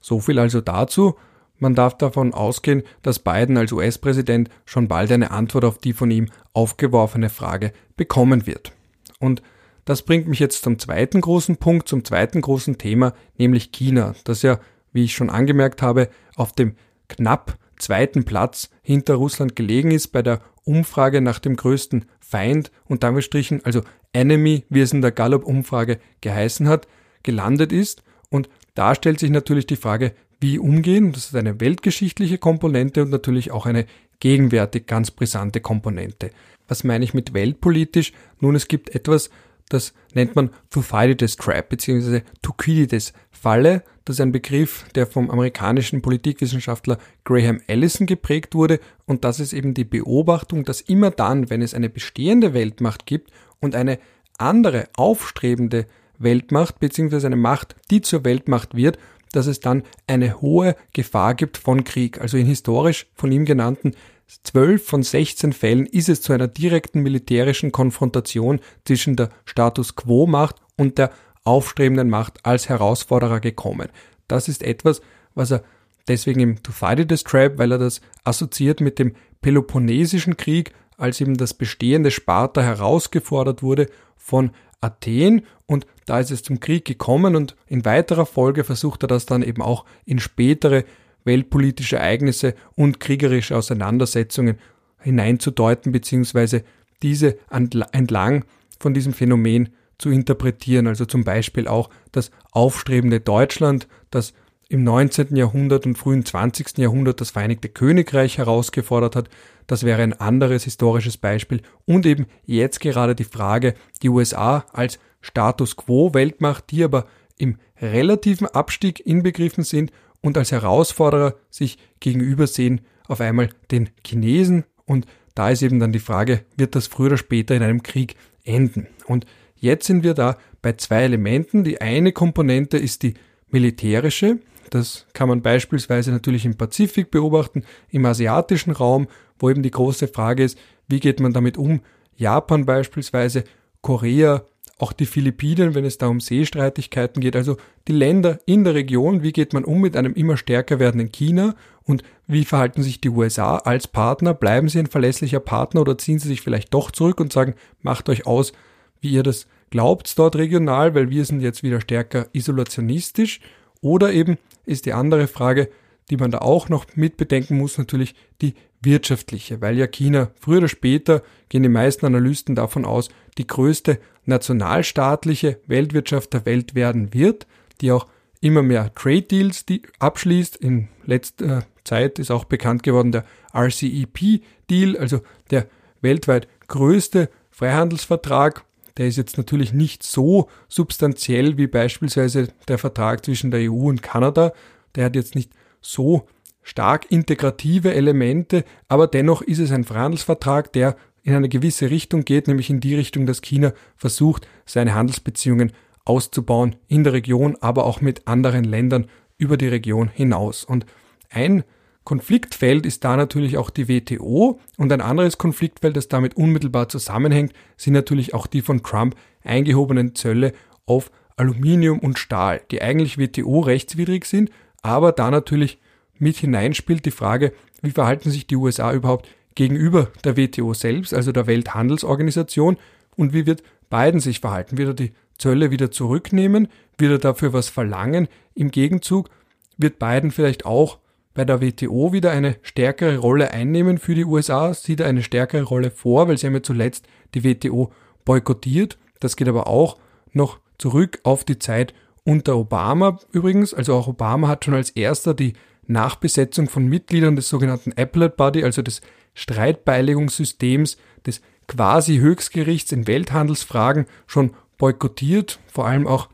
S1: So viel also dazu. Man darf davon ausgehen, dass Biden als US-Präsident schon bald eine Antwort auf die von ihm aufgeworfene Frage bekommen wird. Und das bringt mich jetzt zum zweiten großen Punkt, zum zweiten großen Thema, nämlich China, das ja, wie ich schon angemerkt habe, auf dem knapp zweiten Platz hinter Russland gelegen ist bei der Umfrage nach dem größten Feind und damit strichen, also Enemy, wie es in der Gallup-Umfrage geheißen hat, gelandet ist. Und da stellt sich natürlich die Frage, wie umgehen. Das ist eine weltgeschichtliche Komponente und natürlich auch eine gegenwärtig ganz brisante Komponente. Was meine ich mit weltpolitisch? Nun, es gibt etwas, das nennt man Thucydides Trap bzw. Thucydides Falle. Das ist ein Begriff, der vom amerikanischen Politikwissenschaftler Graham Allison geprägt wurde und das ist eben die Beobachtung, dass immer dann, wenn es eine bestehende Weltmacht gibt und eine andere aufstrebende Weltmacht bzw. eine Macht, die zur Weltmacht wird, dass es dann eine hohe Gefahr gibt von Krieg. Also in historisch von ihm genannten 12 von 16 Fällen ist es zu einer direkten militärischen Konfrontation zwischen der Status quo-Macht und der aufstrebenden Macht als Herausforderer gekommen. Das ist etwas, was er deswegen im Thucydides Trap, weil er das assoziiert mit dem Peloponnesischen Krieg, als eben das bestehende Sparta herausgefordert wurde von Athen und da ist es zum Krieg gekommen und in weiterer Folge versucht er das dann eben auch in spätere weltpolitische Ereignisse und kriegerische Auseinandersetzungen hineinzudeuten beziehungsweise diese entlang von diesem Phänomen zu interpretieren. Also zum Beispiel auch das aufstrebende Deutschland, das im 19. Jahrhundert und frühen 20. Jahrhundert das Vereinigte Königreich herausgefordert hat. Das wäre ein anderes historisches Beispiel. Und eben jetzt gerade die Frage, die USA als Status quo Weltmacht, die aber im relativen Abstieg inbegriffen sind und als Herausforderer sich gegenübersehen auf einmal den Chinesen. Und da ist eben dann die Frage, wird das früher oder später in einem Krieg enden? Und jetzt sind wir da bei zwei Elementen. Die eine Komponente ist die militärische, das kann man beispielsweise natürlich im Pazifik beobachten, im asiatischen Raum, wo eben die große Frage ist, wie geht man damit um? Japan beispielsweise, Korea, auch die Philippinen, wenn es da um Seestreitigkeiten geht, also die Länder in der Region, wie geht man um mit einem immer stärker werdenden China und wie verhalten sich die USA als Partner? Bleiben sie ein verlässlicher Partner oder ziehen sie sich vielleicht doch zurück und sagen, macht euch aus, wie ihr das glaubt dort regional, weil wir sind jetzt wieder stärker isolationistisch oder eben ist die andere Frage, die man da auch noch mitbedenken muss, natürlich die wirtschaftliche, weil ja China früher oder später, gehen die meisten Analysten davon aus, die größte nationalstaatliche Weltwirtschaft der Welt werden wird, die auch immer mehr Trade Deals abschließt. In letzter Zeit ist auch bekannt geworden der RCEP Deal, also der weltweit größte Freihandelsvertrag. Der ist jetzt natürlich nicht so substanziell wie beispielsweise der Vertrag zwischen der EU und Kanada. Der hat jetzt nicht so stark integrative Elemente, aber dennoch ist es ein Freihandelsvertrag, der in eine gewisse Richtung geht, nämlich in die Richtung, dass China versucht, seine Handelsbeziehungen auszubauen in der Region, aber auch mit anderen Ländern über die Region hinaus. Und ein Konfliktfeld ist da natürlich auch die WTO und ein anderes Konfliktfeld, das damit unmittelbar zusammenhängt, sind natürlich auch die von Trump eingehobenen Zölle auf Aluminium und Stahl, die eigentlich WTO rechtswidrig sind, aber da natürlich mit hineinspielt die Frage, wie verhalten sich die USA überhaupt gegenüber der WTO selbst, also der Welthandelsorganisation, und wie wird Biden sich verhalten? Wird er die Zölle wieder zurücknehmen? Wird er dafür was verlangen? Im Gegenzug wird Biden vielleicht auch bei der WTO wieder eine stärkere Rolle einnehmen für die USA? Sieht er eine stärkere Rolle vor, weil sie haben ja zuletzt die WTO boykottiert. Das geht aber auch noch zurück auf die Zeit unter Obama übrigens. Also auch Obama hat schon als erster die Nachbesetzung von Mitgliedern des sogenannten Appellate Body, also des Streitbeilegungssystems des quasi Höchstgerichts in Welthandelsfragen schon boykottiert, vor allem auch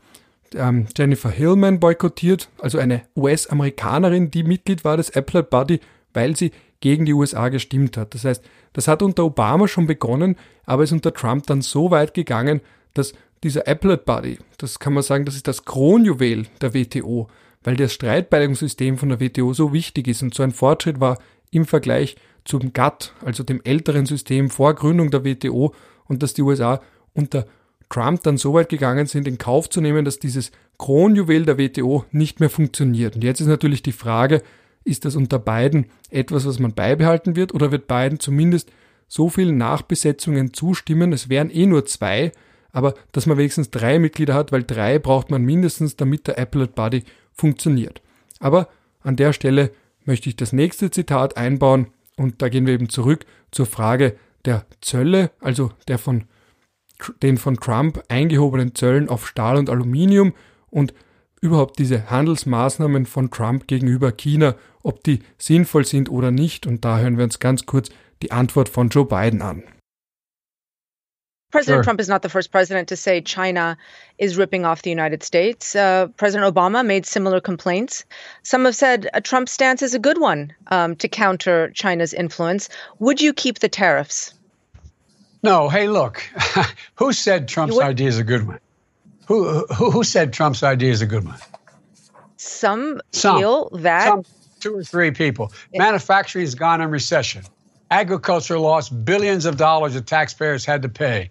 S1: ähm, Jennifer Hillman boykottiert, also eine US-Amerikanerin, die Mitglied war des Appellate Body, weil sie gegen die USA gestimmt hat. Das heißt, das hat unter Obama schon begonnen, aber ist unter Trump dann so weit gegangen, dass dieser Appellate Body, das kann man sagen, das ist das Kronjuwel der WTO, weil das Streitbeilegungssystem von der WTO so wichtig ist und so ein Fortschritt war im Vergleich zum GATT, also dem älteren System vor Gründung der WTO und dass die USA unter Trump dann so weit gegangen sind, in Kauf zu nehmen, dass dieses Kronjuwel der WTO nicht mehr funktioniert. Und jetzt ist natürlich die Frage, ist das unter beiden etwas, was man beibehalten wird, oder wird Biden zumindest so vielen Nachbesetzungen zustimmen? Es wären eh nur zwei, aber dass man wenigstens drei Mitglieder hat, weil drei braucht man mindestens, damit der Appellate Body funktioniert. Aber an der Stelle möchte ich das nächste Zitat einbauen und da gehen wir eben zurück zur Frage der Zölle, also der von, den von Trump eingehobenen Zöllen auf Stahl und Aluminium und überhaupt diese Handelsmaßnahmen von Trump gegenüber China, ob die sinnvoll sind oder nicht. Und da hören wir uns ganz kurz die Antwort von Joe Biden an.
S3: President sure. Trump is not the first president to say China is ripping off the United States. Uh, president Obama made similar complaints. Some have said a Trump stance is a good one um, to counter China's influence. Would you keep the tariffs?
S2: No. Hey, look, [LAUGHS] who said Trump's idea is a good one? Who, who, who said Trump's idea is a good one?
S3: Some, some feel that.
S2: Some, two or three people. It, Manufacturing has gone in recession. Agriculture lost billions of dollars that taxpayers had to pay.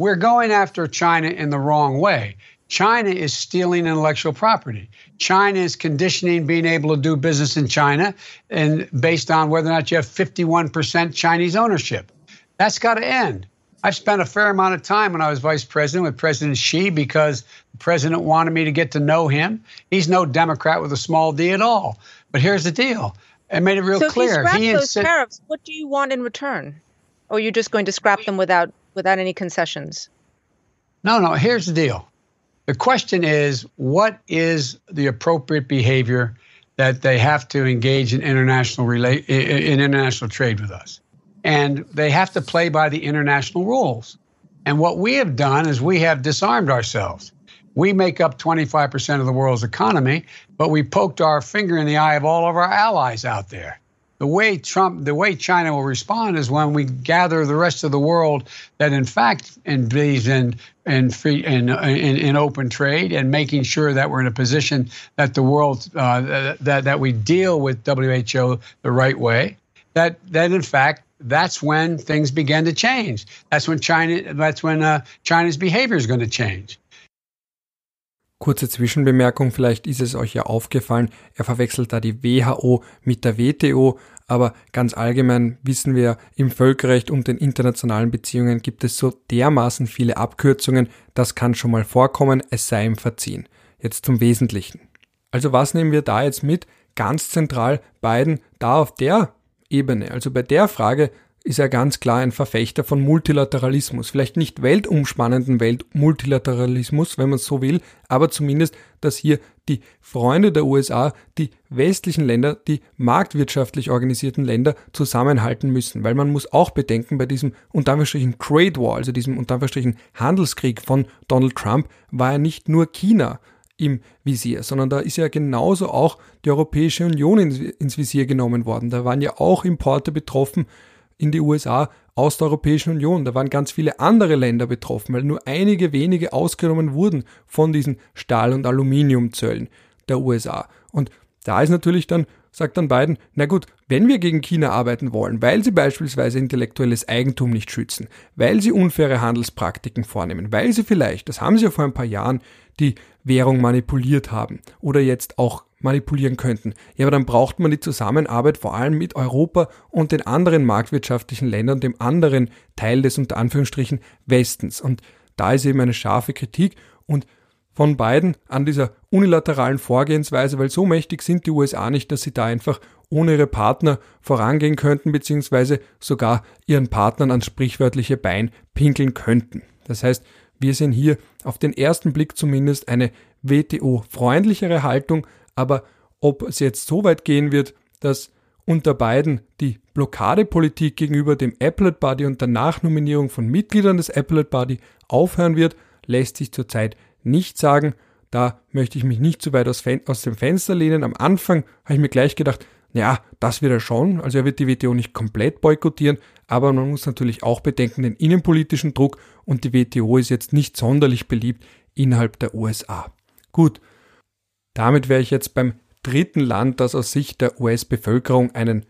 S2: We're going after China in the wrong way. China is stealing intellectual property. China is conditioning being able to do business in China and based on whether or not you have 51% Chinese ownership. That's got to end. I've spent a fair amount of time when I was vice president with President Xi because the president wanted me to get to know him. He's no Democrat with a small d at all. But here's the deal. I made it real
S3: so
S2: clear.
S3: If you scrap those tariffs, what do you want in return? Or are you just going to scrap them without without any concessions?
S2: No, no. Here's the deal. The question is, what is the appropriate behavior that they have to engage in international rela- in international trade with us? and they have to play by the international rules. And what we have done is we have disarmed ourselves. We make up 25% of the world's economy, but we poked our finger in the eye of all of our allies out there. The way Trump, the way China will respond is when we gather the rest of the world that, in fact, believes in in free in, in, in open trade and making sure that we're in a position that the world uh, that that we deal with WHO the right way. That that in fact that's when things began to change. That's when China, that's when uh, China's behavior is going to change.
S1: Kurze Zwischenbemerkung, vielleicht ist es euch ja aufgefallen, er verwechselt da die WHO mit der WTO, aber ganz allgemein wissen wir, im Völkerrecht und den internationalen Beziehungen gibt es so dermaßen viele Abkürzungen, das kann schon mal vorkommen, es sei ihm verziehen. Jetzt zum Wesentlichen. Also was nehmen wir da jetzt mit? Ganz zentral beiden da auf der Ebene. Also bei der Frage ist er ganz klar ein Verfechter von Multilateralismus. Vielleicht nicht weltumspannenden Weltmultilateralismus, wenn man es so will, aber zumindest, dass hier die Freunde der USA, die westlichen Länder, die marktwirtschaftlich organisierten Länder zusammenhalten müssen. Weil man muss auch bedenken, bei diesem unter Anführungsstrichen Trade War, also diesem unter Anführungsstrichen Handelskrieg von Donald Trump, war er nicht nur China im Visier, sondern da ist ja genauso auch die Europäische Union ins, Visier genommen worden. Da waren ja auch Importe betroffen in die USA aus der Europäischen Union. Da waren ganz viele andere Länder betroffen, weil nur einige wenige ausgenommen wurden von diesen Stahl- und Aluminiumzöllen der USA. Und da ist natürlich dann, sagt dann Biden, na gut, wenn wir gegen China arbeiten wollen, weil sie beispielsweise intellektuelles Eigentum nicht schützen, weil sie unfaire Handelspraktiken vornehmen, weil sie vielleicht, das haben sie ja vor ein paar Jahren, die Währung manipuliert haben oder jetzt auch manipulieren könnten. Ja, aber dann braucht man die Zusammenarbeit vor allem mit Europa und den anderen marktwirtschaftlichen Ländern, dem anderen Teil des unter Anführungsstrichen Westens. Und da ist eben eine scharfe Kritik und von beiden an dieser unilateralen Vorgehensweise, weil so mächtig sind die USA nicht, dass sie da einfach ohne ihre Partner vorangehen könnten, beziehungsweise sogar ihren Partnern ans sprichwörtliche Bein pinkeln könnten. Das heißt, wir sehen hier auf den ersten Blick zumindest eine WTO-freundlichere Haltung, aber ob es jetzt so weit gehen wird, dass unter beiden die Blockadepolitik gegenüber dem Appellate Body und der Nachnominierung von Mitgliedern des Appellate Body aufhören wird, lässt sich zurzeit nicht sagen. Da möchte ich mich nicht zu weit aus, aus dem Fenster lehnen. Am Anfang habe ich mir gleich gedacht, ja, das wird er schon. Also er wird die WTO nicht komplett boykottieren, aber man muss natürlich auch bedenken den innenpolitischen Druck und die WTO ist jetzt nicht sonderlich beliebt innerhalb der USA. Gut, damit wäre ich jetzt beim dritten Land, das aus Sicht der US-Bevölkerung einen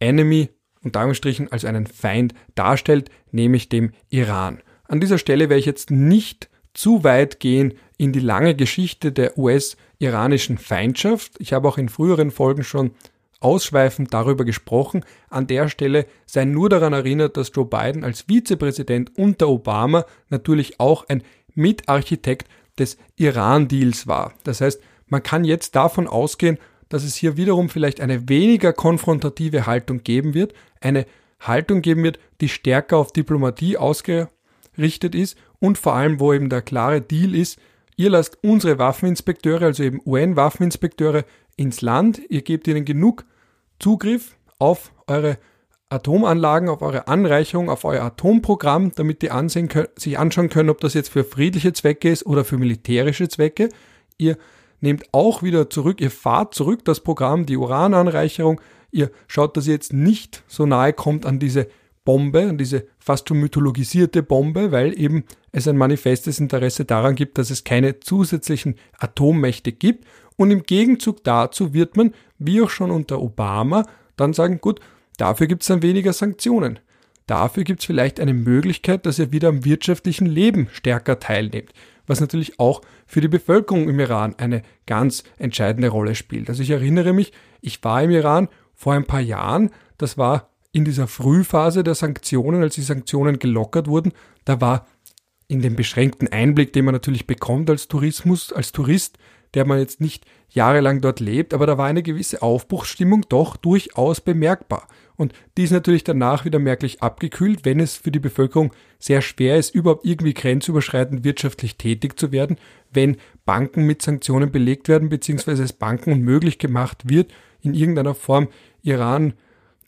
S1: Enemy, unter Anführungsstrichen also einen Feind darstellt, nämlich dem Iran. An dieser Stelle werde ich jetzt nicht zu weit gehen in die lange Geschichte der US-iranischen Feindschaft. Ich habe auch in früheren Folgen schon ausschweifend darüber gesprochen. An der Stelle sei nur daran erinnert, dass Joe Biden als Vizepräsident unter Obama natürlich auch ein Mitarchitekt des Iran-Deals war. Das heißt, man kann jetzt davon ausgehen, dass es hier wiederum vielleicht eine weniger konfrontative Haltung geben wird, eine Haltung geben wird, die stärker auf Diplomatie ausgerichtet ist und vor allem, wo eben der klare Deal ist, ihr lasst unsere Waffeninspekteure, also eben UN-Waffeninspekteure, ins Land, ihr gebt ihnen genug Zugriff auf eure Atomanlagen, auf eure Anreicherung, auf euer Atomprogramm, damit die ansehen können, sich anschauen können, ob das jetzt für friedliche Zwecke ist oder für militärische Zwecke. Ihr nehmt auch wieder zurück, ihr fahrt zurück das Programm, die Urananreicherung, ihr schaut, dass ihr jetzt nicht so nahe kommt an diese Bombe, an diese fast schon mythologisierte Bombe, weil eben es ein manifestes Interesse daran gibt, dass es keine zusätzlichen Atommächte gibt. Und im Gegenzug dazu wird man, wie auch schon unter Obama, dann sagen, gut, dafür gibt es dann weniger Sanktionen. Dafür gibt es vielleicht eine Möglichkeit, dass er wieder am wirtschaftlichen Leben stärker teilnimmt, was natürlich auch für die Bevölkerung im Iran eine ganz entscheidende Rolle spielt. Also ich erinnere mich, ich war im Iran vor ein paar Jahren, das war in dieser Frühphase der Sanktionen, als die Sanktionen gelockert wurden, da war in dem beschränkten Einblick, den man natürlich bekommt als Tourismus, als Tourist, der man jetzt nicht jahrelang dort lebt, aber da war eine gewisse Aufbruchsstimmung doch durchaus bemerkbar. Und die ist natürlich danach wieder merklich abgekühlt, wenn es für die Bevölkerung sehr schwer ist, überhaupt irgendwie grenzüberschreitend wirtschaftlich tätig zu werden, wenn Banken mit Sanktionen belegt werden, beziehungsweise es Banken unmöglich gemacht wird, in irgendeiner Form Iran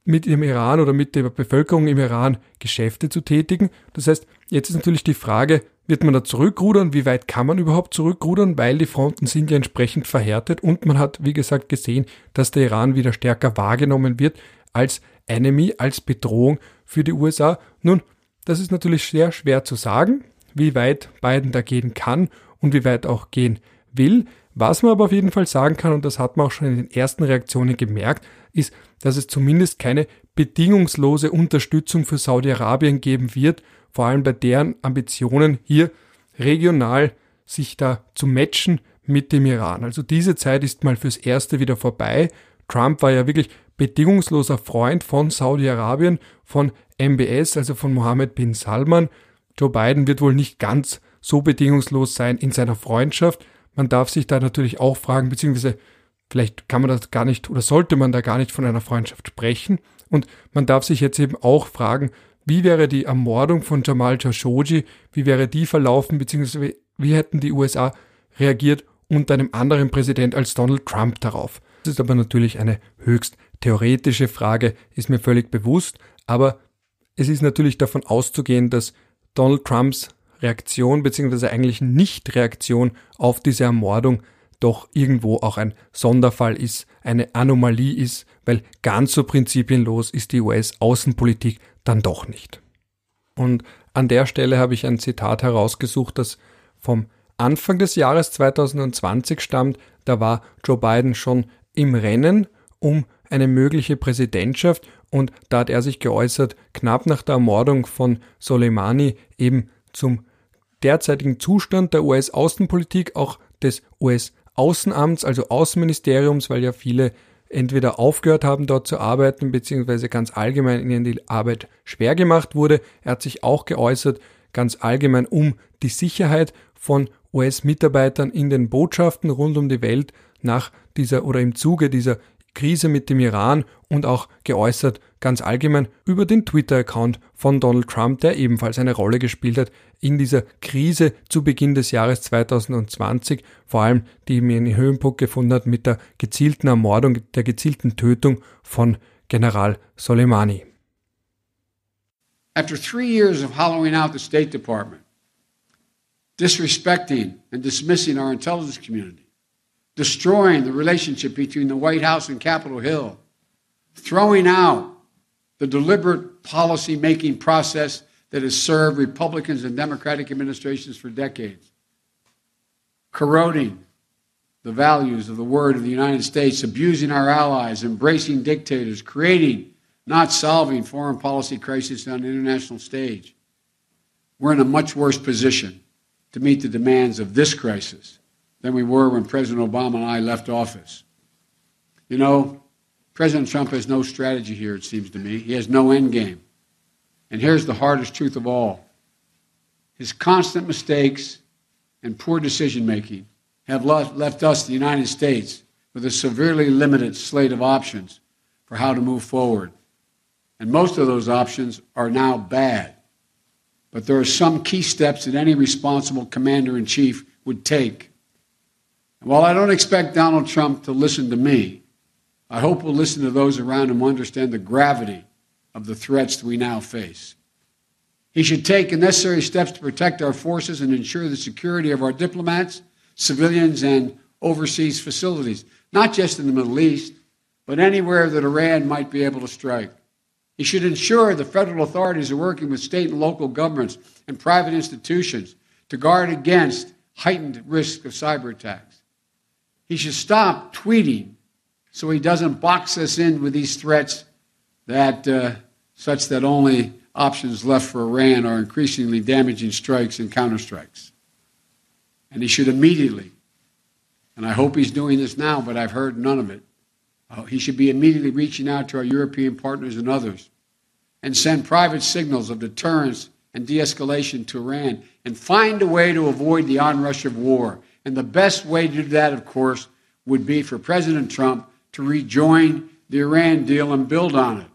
S1: mit dem Iran oder mit der Bevölkerung im Iran Geschäfte zu tätigen. Das heißt, jetzt ist natürlich die Frage, wird man da zurückrudern? Wie weit kann man überhaupt zurückrudern? Weil die Fronten sind ja entsprechend verhärtet und man hat, wie gesagt, gesehen, dass der Iran wieder stärker wahrgenommen wird als Enemy, als Bedrohung für die USA. Nun, das ist natürlich sehr schwer zu sagen, wie weit Biden da gehen kann und wie weit auch gehen will. Was man aber auf jeden Fall sagen kann, und das hat man auch schon in den ersten Reaktionen gemerkt, ist, dass es zumindest keine bedingungslose Unterstützung für Saudi-Arabien geben wird, vor allem bei deren Ambitionen hier regional sich da zu matchen mit dem Iran. Also diese Zeit ist mal fürs Erste wieder vorbei. Trump war ja wirklich bedingungsloser Freund von Saudi-Arabien, von MBS, also von Mohammed bin Salman. Joe Biden wird wohl nicht ganz so bedingungslos sein in seiner Freundschaft. Man darf sich da natürlich auch fragen, beziehungsweise Vielleicht kann man das gar nicht oder sollte man da gar nicht von einer Freundschaft sprechen. Und man darf sich jetzt eben auch fragen, wie wäre die Ermordung von Jamal Khashoggi, wie wäre die verlaufen, beziehungsweise wie hätten die USA reagiert unter einem anderen Präsident als Donald Trump darauf. Das ist aber natürlich eine höchst theoretische Frage, ist mir völlig bewusst, aber es ist natürlich davon auszugehen, dass Donald Trumps Reaktion beziehungsweise eigentlich Nicht-Reaktion auf diese Ermordung doch irgendwo auch ein Sonderfall ist, eine Anomalie ist, weil ganz so prinzipienlos ist die US-Außenpolitik dann doch nicht. Und an der Stelle habe ich ein Zitat herausgesucht, das vom Anfang des Jahres 2020 stammt. Da war Joe Biden schon im Rennen um eine mögliche Präsidentschaft und da hat er sich geäußert, knapp nach der Ermordung von Soleimani eben zum derzeitigen Zustand der US-Außenpolitik, auch des US Außenamts, also Außenministeriums, weil ja viele entweder aufgehört haben, dort zu arbeiten, beziehungsweise ganz allgemein ihnen die Arbeit schwer gemacht wurde. Er hat sich auch geäußert, ganz allgemein um die Sicherheit von US-Mitarbeitern in den Botschaften rund um die Welt nach dieser oder im Zuge dieser Krise mit dem Iran und auch geäußert ganz allgemein über den Twitter-Account von Donald Trump, der ebenfalls eine Rolle gespielt hat in dieser Krise zu Beginn des Jahres 2020, vor allem die einen Höhenpunkt gefunden hat mit der gezielten Ermordung, der gezielten Tötung von General Soleimani.
S2: After three years of hollowing out the State Department, disrespecting and dismissing our intelligence community, destroying the relationship between the White House and Capitol Hill, throwing out the deliberate policy making process that has served Republicans and Democratic administrations for decades, corroding the values of the word of the United States, abusing our allies, embracing dictators, creating, not solving foreign policy crises on the international stage. We're in a much worse position to meet the demands of this crisis than we were when President Obama and I left office. You know, President Trump has no strategy here, it seems to me. He has no end game. And here's the hardest truth of all his constant mistakes and poor decision making have left us, the United States, with a severely limited slate of options for how to move forward. And most of those options are now bad. But there are some key steps that any responsible commander in chief would take. While I don't expect Donald Trump to listen to me, I hope we'll listen to those around him who understand the gravity of the threats we now face. He should take the necessary steps to protect our forces and ensure the security of our diplomats, civilians, and overseas facilities, not just in the Middle East, but anywhere that Iran might be able to strike. He should ensure the federal authorities are working with state and local governments and private institutions to guard against heightened risk of cyber attacks. He should stop tweeting so he doesn't box us in with these threats that uh, such that only options left for Iran are increasingly damaging strikes and counterstrikes. And he should immediately, and I hope he's doing this now, but I've heard none of it, uh, he should be immediately reaching out to our European partners and others and send private signals of deterrence and de escalation to Iran and find a way to avoid the onrush of war. And the best way to do that, of course, would be for President Trump to rejoin the Iran deal and build on it.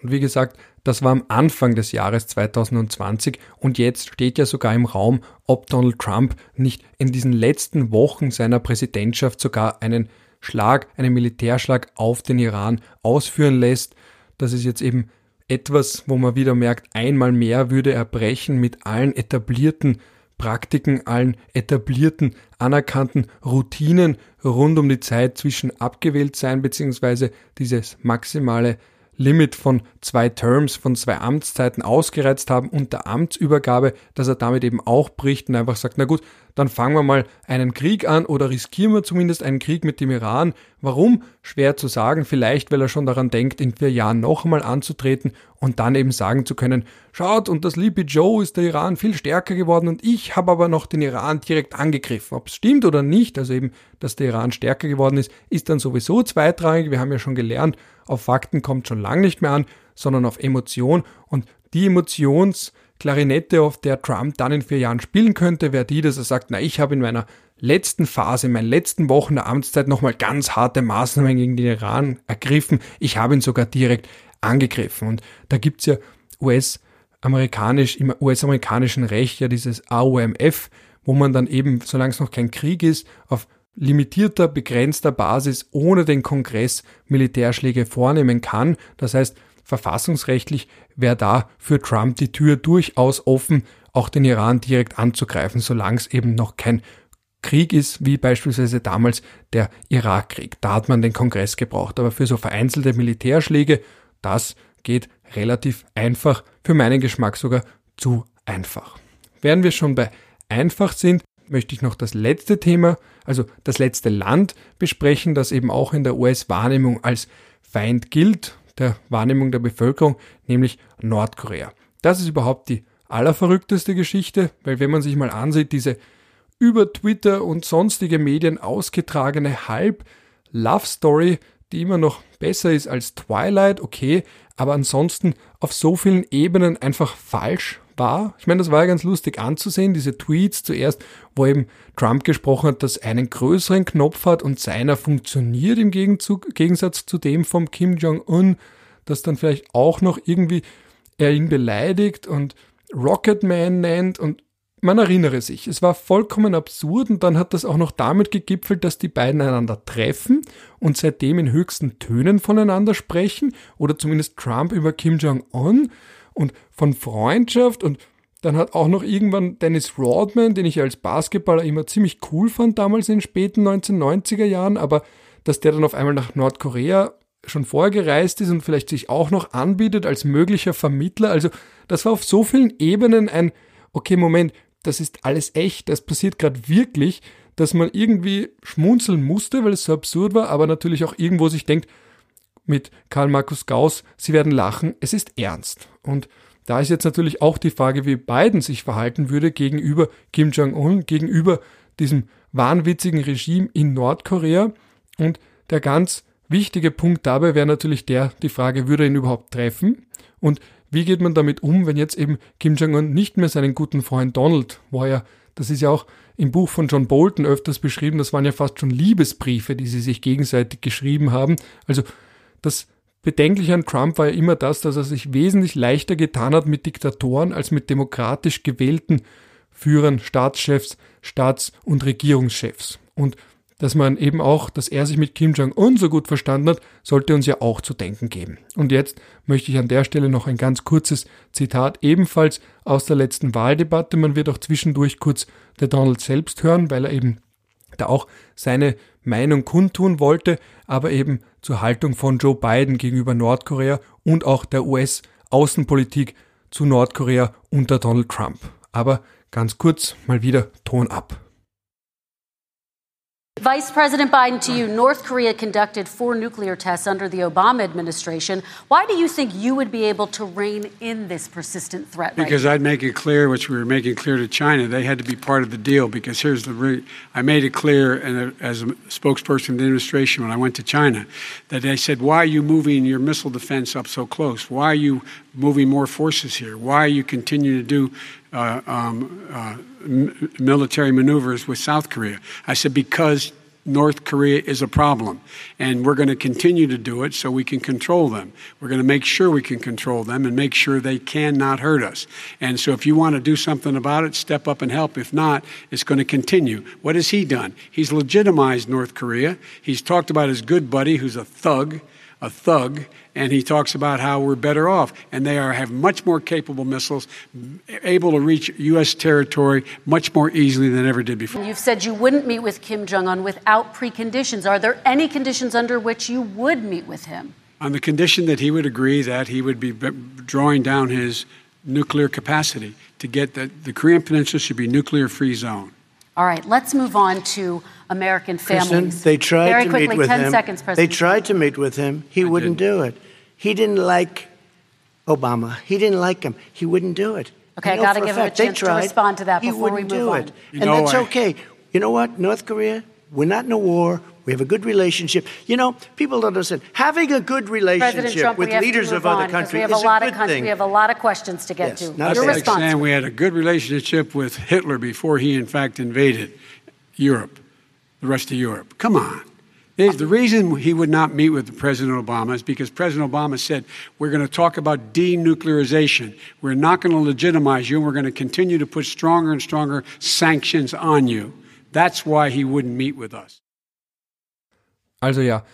S1: Und wie gesagt, das war am Anfang des Jahres 2020 und jetzt steht ja sogar im Raum, ob Donald Trump nicht in diesen letzten Wochen seiner Präsidentschaft sogar einen Schlag, einen Militärschlag auf den Iran ausführen lässt. Das ist jetzt eben etwas, wo man wieder merkt, einmal mehr würde er brechen mit allen etablierten Praktiken, allen etablierten, anerkannten Routinen rund um die Zeit zwischen abgewählt sein bzw. dieses maximale Limit von zwei Terms, von zwei Amtszeiten ausgereizt haben und der Amtsübergabe, dass er damit eben auch bricht und einfach sagt, na gut, dann fangen wir mal einen Krieg an oder riskieren wir zumindest einen Krieg mit dem Iran. Warum? Schwer zu sagen. Vielleicht, weil er schon daran denkt, in vier Jahren noch einmal anzutreten und dann eben sagen zu können, schaut, und das Sleepy Joe ist der Iran viel stärker geworden und ich habe aber noch den Iran direkt angegriffen. Ob es stimmt oder nicht, also eben, dass der Iran stärker geworden ist, ist dann sowieso zweitrangig. Wir haben ja schon gelernt, auf Fakten kommt schon lange nicht mehr an, sondern auf Emotion. Und die Emotionsklarinette, auf der Trump dann in vier Jahren spielen könnte, wäre die, dass er sagt, na, ich habe in meiner letzten Phase, in meinen letzten Wochen der Amtszeit nochmal ganz harte Maßnahmen gegen den Iran ergriffen. Ich habe ihn sogar direkt angegriffen. Und da gibt's ja US-amerikanisch, im US-amerikanischen Recht ja dieses AOMF, wo man dann eben, solange es noch kein Krieg ist, auf limitierter, begrenzter Basis ohne den Kongress Militärschläge vornehmen kann. Das heißt, verfassungsrechtlich wäre da für Trump die Tür durchaus offen, auch den Iran direkt anzugreifen, solange es eben noch kein Krieg ist, wie beispielsweise damals der Irakkrieg. Da hat man den Kongress gebraucht. Aber für so vereinzelte Militärschläge, das geht relativ einfach, für meinen Geschmack sogar zu einfach. Während wir schon bei einfach sind, möchte ich noch das letzte Thema, also das letzte Land besprechen, das eben auch in der US-Wahrnehmung als Feind gilt, der Wahrnehmung der Bevölkerung, nämlich Nordkorea. Das ist überhaupt die allerverrückteste Geschichte, weil wenn man sich mal ansieht, diese über Twitter und sonstige Medien ausgetragene Halb-Love-Story, die immer noch besser ist als Twilight, okay, aber ansonsten auf so vielen Ebenen einfach falsch war. Ich meine, das war ja ganz lustig anzusehen, diese Tweets zuerst, wo eben Trump gesprochen hat, dass einen größeren Knopf hat und seiner funktioniert im Gegenzug, Gegensatz zu dem vom Kim Jong-un, das dann vielleicht auch noch irgendwie er ihn beleidigt und Rocketman nennt und man erinnere sich, es war vollkommen absurd und dann hat das auch noch damit gegipfelt, dass die beiden einander treffen und seitdem in höchsten Tönen voneinander sprechen oder zumindest Trump über Kim Jong-un und von Freundschaft und dann hat auch noch irgendwann Dennis Rodman, den ich als Basketballer immer ziemlich cool fand damals in den späten 1990er Jahren, aber dass der dann auf einmal nach Nordkorea schon vorgereist ist und vielleicht sich auch noch anbietet als möglicher Vermittler. Also das war auf so vielen Ebenen ein, okay, Moment, das ist alles echt, das passiert gerade wirklich, dass man irgendwie schmunzeln musste, weil es so absurd war, aber natürlich auch irgendwo sich denkt, mit Karl Markus Gauss, Sie werden lachen, es ist ernst. Und da ist jetzt natürlich auch die Frage, wie Biden sich verhalten würde gegenüber Kim Jong-un, gegenüber diesem wahnwitzigen Regime in Nordkorea. Und der ganz wichtige Punkt dabei wäre natürlich der, die Frage, würde ihn überhaupt treffen? Und wie geht man damit um, wenn jetzt eben Kim Jong-un nicht mehr seinen guten Freund Donald, wo er, das ist ja auch im Buch von John Bolton öfters beschrieben, das waren ja fast schon Liebesbriefe, die sie sich gegenseitig geschrieben haben. Also das Bedenkliche an Trump war ja immer das, dass er sich wesentlich leichter getan hat mit Diktatoren als mit demokratisch gewählten Führern, Staatschefs, Staats- und Regierungschefs. Und dass man eben auch, dass er sich mit Kim Jong-un so gut verstanden hat, sollte uns ja auch zu denken geben. Und jetzt möchte ich an der Stelle noch ein ganz kurzes Zitat ebenfalls aus der letzten Wahldebatte. Man wird auch zwischendurch kurz der Donald selbst hören, weil er eben da auch seine Meinung kundtun wollte, aber eben zur Haltung von Joe Biden gegenüber Nordkorea und auch der US-Außenpolitik zu Nordkorea unter Donald Trump. Aber ganz kurz mal wieder Ton ab.
S4: Vice President Biden, to you, North Korea conducted four nuclear tests under the Obama administration. Why do you think you would be able to rein in this persistent threat?
S2: Because
S4: right
S2: I'd make it clear, which we were making clear to China, they had to be part of the deal. Because here's the re- I made it clear, and as a spokesperson of the administration when I went to China, that they said, "Why are you moving your missile defense up so close? Why are you moving more forces here? Why you continuing to do?" Uh, um, uh, military maneuvers with South Korea. I said, because North Korea is a problem. And we're going to continue to do it so we can control them. We're going to make sure we can control them and make sure they cannot hurt us. And so if you want to do something about it, step up and help. If not, it's going to continue. What has he done? He's legitimized North Korea. He's talked about his good buddy who's a thug, a thug, and he talks about how we're better off. And they are have much more capable missiles, able to reach U.S. territory much more easily than ever did before.
S4: You've said you wouldn't meet with Kim Jong Un without preconditions. Are there any conditions under which you would meet with him?
S2: On the condition that he would agree that he would be drawing down his nuclear capacity to get that the Korean Peninsula should be nuclear free zone.
S4: All right, let's move on to American families.
S5: Kristen, they tried
S4: Very
S5: to
S4: quickly,
S5: meet with
S4: 10
S5: him.
S4: seconds,
S5: they tried to meet with him. He
S2: I
S5: wouldn't
S2: didn't.
S5: do it. He didn't like Obama. He didn't like him. He wouldn't do it.
S4: Okay, I
S5: know
S4: gotta
S5: for
S4: give him a
S5: they
S4: chance to respond to that
S5: he
S4: before we
S5: wouldn't
S4: move
S5: do
S4: on.
S5: it.
S2: You
S5: and that's
S2: I-
S5: okay. You know what? North Korea, we're not in a war. We have a good relationship. You know, people don't understand. Having a good relationship
S4: Trump,
S5: with
S4: we have
S5: leaders of other countries
S4: we have
S5: is
S4: a lot
S5: a
S4: of
S5: good
S4: con-
S5: thing.
S4: We have a lot of questions to get
S5: Yes,
S4: to.
S5: not
S4: Your
S2: like
S4: response.
S2: saying we had a good relationship with Hitler before he, in fact, invaded Europe, the rest of Europe. Come on. The the reason he would not meet with President Obama is because President Obama said, We're going to talk about denuclearization. We're not going to legitimize you, and we're going to continue to put stronger and stronger sanctions on you. That's why he wouldn't meet with us.
S1: Also ja,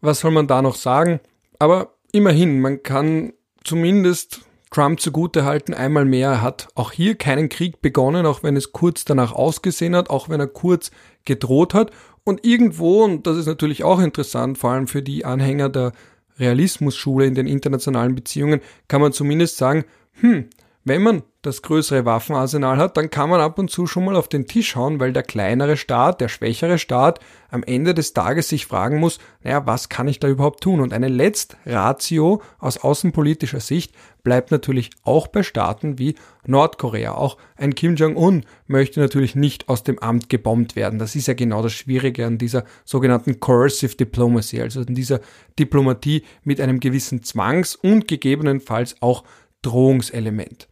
S1: was soll man da noch sagen? Aber immerhin, man kann zumindest Trump zugutehalten, einmal mehr, er hat auch hier keinen Krieg begonnen, auch wenn es kurz danach ausgesehen hat, auch wenn er kurz gedroht hat. Und irgendwo, und das ist natürlich auch interessant, vor allem für die Anhänger der Realismusschule in den internationalen Beziehungen, kann man zumindest sagen, hm, wenn man das größere Waffenarsenal hat, dann kann man ab und zu schon mal auf den Tisch hauen, weil der kleinere Staat, der schwächere Staat am Ende des Tages sich fragen muss, naja, was kann ich da überhaupt tun? Und eine Letztratio aus außenpolitischer Sicht bleibt natürlich auch bei Staaten wie Nordkorea. Auch ein Kim Jong-un möchte natürlich nicht aus dem Amt gebombt werden. Das ist ja genau das Schwierige an dieser sogenannten Coercive Diplomacy, also an dieser Diplomatie mit einem gewissen Zwangs- und gegebenenfalls auch Drohungselement.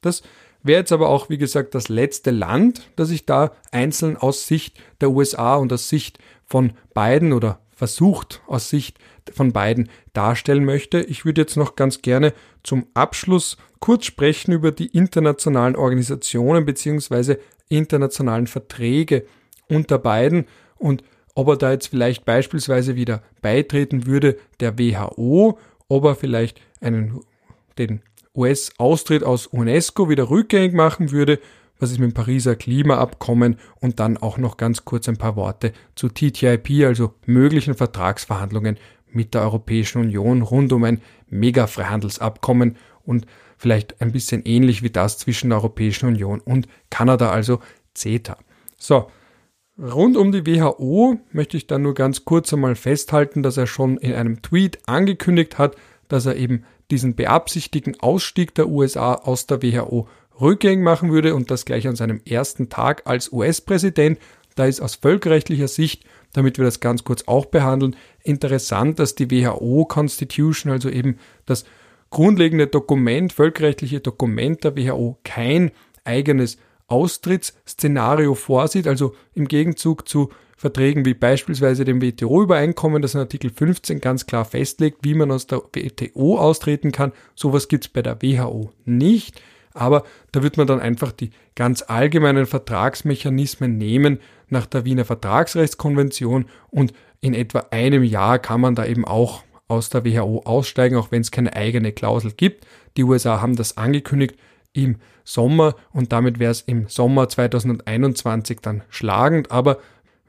S1: Das wäre jetzt aber auch, wie gesagt, das letzte Land, das ich da einzeln aus Sicht der USA und aus Sicht von beiden oder versucht aus Sicht von beiden darstellen möchte. Ich würde jetzt noch ganz gerne zum Abschluss kurz sprechen über die internationalen Organisationen beziehungsweise internationalen Verträge unter beiden und ob er da jetzt vielleicht beispielsweise wieder beitreten würde der WHO, ob er vielleicht einen, den US-Austritt aus UNESCO wieder rückgängig machen würde, was ist mit dem Pariser Klimaabkommen und dann auch noch ganz kurz ein paar Worte zu TTIP, also möglichen Vertragsverhandlungen mit der Europäischen Union rund um ein Mega-Freihandelsabkommen und vielleicht ein bisschen ähnlich wie das zwischen der Europäischen Union und Kanada, also CETA. So, Rund um die WHO möchte ich dann nur ganz kurz einmal festhalten, dass er schon in einem Tweet angekündigt hat, dass er eben diesen beabsichtigten Ausstieg der USA aus der WHO rückgängig machen würde und das gleich an seinem ersten Tag als US-Präsident. Da ist aus völkerrechtlicher Sicht, damit wir das ganz kurz auch behandeln, interessant, dass die WHO Constitution, also eben das grundlegende Dokument, völkerrechtliche Dokument der WHO, kein eigenes Austrittsszenario vorsieht, also im Gegenzug zu Verträgen wie beispielsweise dem WTO-Übereinkommen, das in Artikel 15 ganz klar festlegt, wie man aus der WTO austreten kann. Sowas gibt es bei der WHO nicht, aber da wird man dann einfach die ganz allgemeinen Vertragsmechanismen nehmen nach der Wiener Vertragsrechtskonvention und in etwa einem Jahr kann man da eben auch aus der WHO aussteigen, auch wenn es keine eigene Klausel gibt. Die USA haben das angekündigt im Sommer und damit wäre es im Sommer 2021 dann schlagend, aber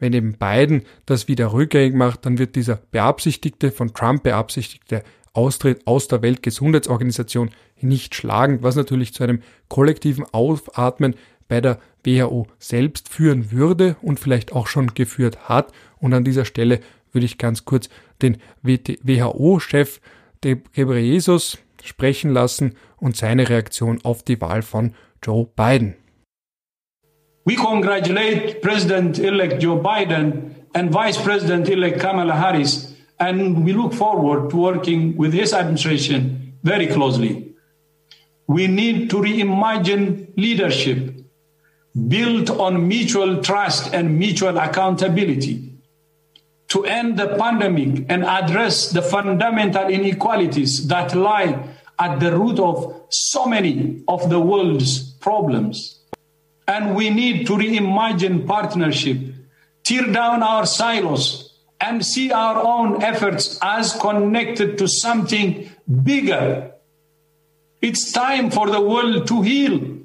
S1: wenn eben Biden das wieder rückgängig macht, dann wird dieser beabsichtigte, von Trump beabsichtigte Austritt aus der Weltgesundheitsorganisation nicht schlagend, was natürlich zu einem kollektiven Aufatmen bei der WHO selbst führen würde und vielleicht auch schon geführt hat. Und an dieser Stelle würde ich ganz kurz den WHO-Chef Ghebreyesus sprechen lassen und seine Reaktion auf die Wahl von Joe Biden.
S6: We congratulate President-elect Joe Biden and Vice President-elect Kamala Harris, and we look forward to working with his administration very closely. We need to reimagine leadership built on mutual trust and mutual accountability to end the pandemic and address the fundamental inequalities that lie at the root of so many of the world's problems. And we need to reimagine partnership, tear down our silos, and see our own efforts as connected to something bigger. It's time for the world to heal